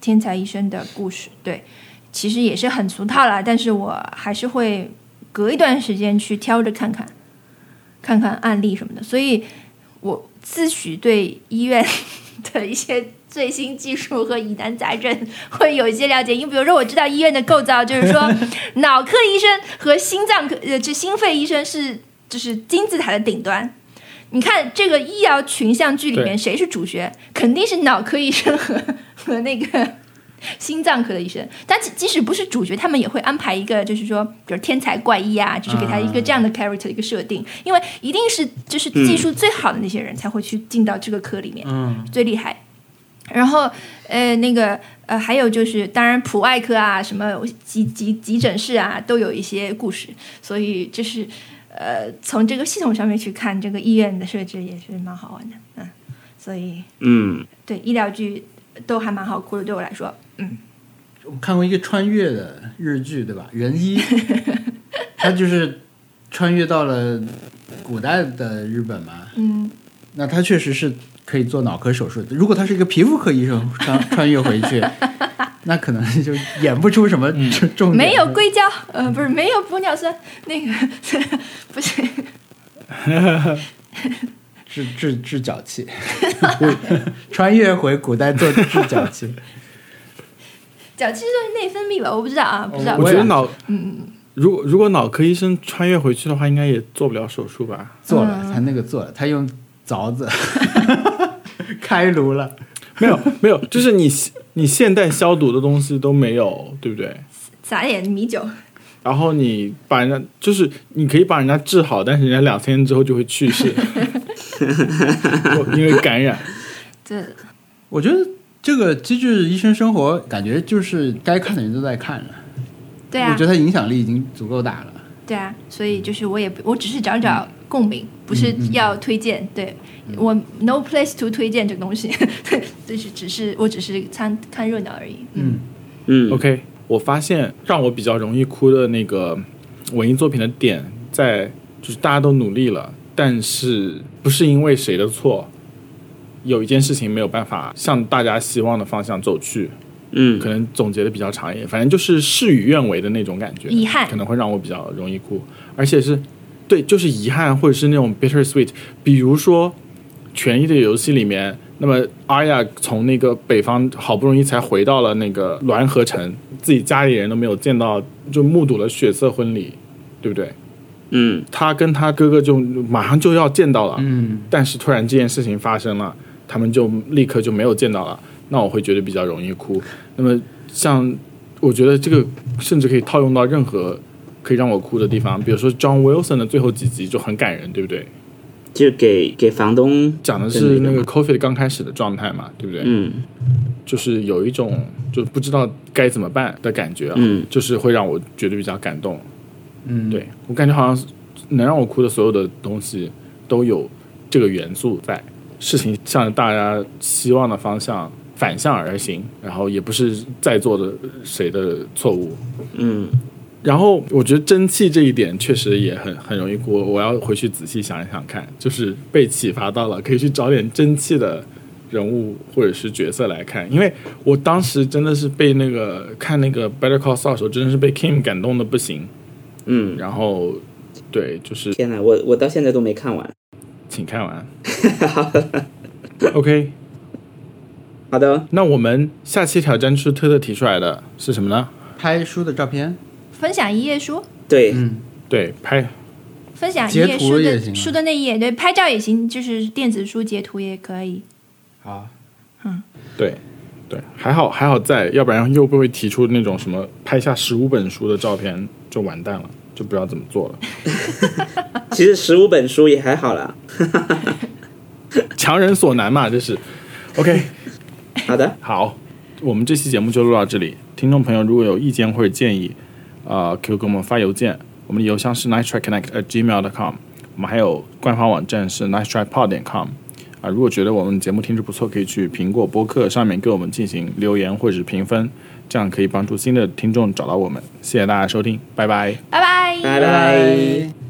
天才医生的故事。对，其实也是很俗套啦，但是我还是会隔一段时间去挑着看看，看看案例什么的。所以我自诩对医院 的一些最新技术和疑难杂症会有一些了解，因为比如说我知道医院的构造，就是说 脑科医生和心脏科呃，这心肺医生是就是金字塔的顶端。你看这个医疗群像剧里面谁是主角？肯定是脑科医生和和那个 心脏科的医生。但即即使不是主角，他们也会安排一个，就是说，比如天才怪医啊，就是给他一个这样的 character 的一个设定，因为一定是就是技术最好的那些人才会去进到这个科里面。嗯，最厉害。然后呃，那个呃，还有就是，当然普外科啊，什么急急急诊室啊，都有一些故事，所以就是呃，从这个系统上面去看，这个医院的设置也是蛮好玩的，嗯，所以嗯对医疗剧都还蛮好哭的，对我来说，嗯，我看过一个穿越的日剧，对吧？人一，他就是穿越到了古代的日本嘛。嗯，那他确实是可以做脑科手术的。如果他是一个皮肤科医生穿穿越回去，那可能就演不出什么重。没有硅胶，呃，不是没有玻尿酸，那个 不是，治治治脚气，穿越回古代做治脚气。脚气就是内分泌吧？我不知道啊，不知道。我觉得脑，嗯如果如果脑科医生穿越回去的话，应该也做不了手术吧？做了，他那个做了，他用凿子 开颅了。没有没有，就是你你现代消毒的东西都没有，对不对？撒点米酒，然后你把人家就是你可以把人家治好，但是人家两天之后就会去世，因为感染。对我觉得这个《机智医生生活》感觉就是该看的人都在看了，对啊我觉，得他影响力已经足够大了。对啊，所以就是我也我只是找找共鸣，不是要推荐。对。我 no place to 推荐这个东西，就是只是我只是参看热闹而已。嗯，嗯。OK，我发现让我比较容易哭的那个文艺作品的点在，就是大家都努力了，但是不是因为谁的错，有一件事情没有办法向大家希望的方向走去，嗯。可能总结的比较长一点，反正就是事与愿违的那种感觉，遗憾。可能会让我比较容易哭，而且是对，就是遗憾或者是那种 bitter sweet，比如说《权力的游戏》里面，那么阿雅从那个北方好不容易才回到了那个滦河城，自己家里人都没有见到，就目睹了血色婚礼，对不对？嗯他跟他哥哥就马上就要见到了，嗯，但是突然这件事情发生了，他们就立刻就没有见到了，那我会觉得比较容易哭。那么像我觉得这个甚至可以套用到任何可以让我哭的地方，比如说 John Wilson 的最后几集就很感人，对不对？就给给房东讲的是那个 COVID 刚开始的状态嘛，对不对？嗯就是有一种就不知道该怎么办的感觉啊，嗯就是会让我觉得比较感动。嗯，对我感觉好像能让我哭的所有的东西都有这个元素在，事情向着大家希望的方向反向而行，然后也不是在座的谁的错误。嗯然后我觉得蒸汽这一点确实也很很容易过，我要回去仔细想一想看，就是被启发到了，可以去找点蒸汽的人物或者是角色来看，因为我当时真的是被那个看那个 Better Call Saul 的时候，真的是被 Kim 感动的不行。嗯，然后对，就是天哪，我我到现在都没看完。请看完。OK，好的，那我们下期挑战出特特提出来的是什么呢？拍书的照片，分享一页书，对，嗯，对，拍分享一截页书的图也行啊书的那一页，对，拍照也行，就是电子书截图也可以。好，对对，还好还好在，要不然又不会提出那种什么拍下十五本书的照片就完蛋了，就不知道怎么做了。其实十五本书也还好啦。强人所难嘛，这是。OK，好的，好，我们这期节目就录到这里。听众朋友如果有意见或者建议，呃，可以给我们发邮件，我们的邮箱是 nice try connect at gmail dot com，我们还有官方网站是 nice track pod 点 com。啊，如果觉得我们节目听着不错，可以去苹果播客上面给我们进行留言或者是评分，这样可以帮助新的听众找到我们。谢谢大家收听，拜拜。拜拜。拜拜。拜。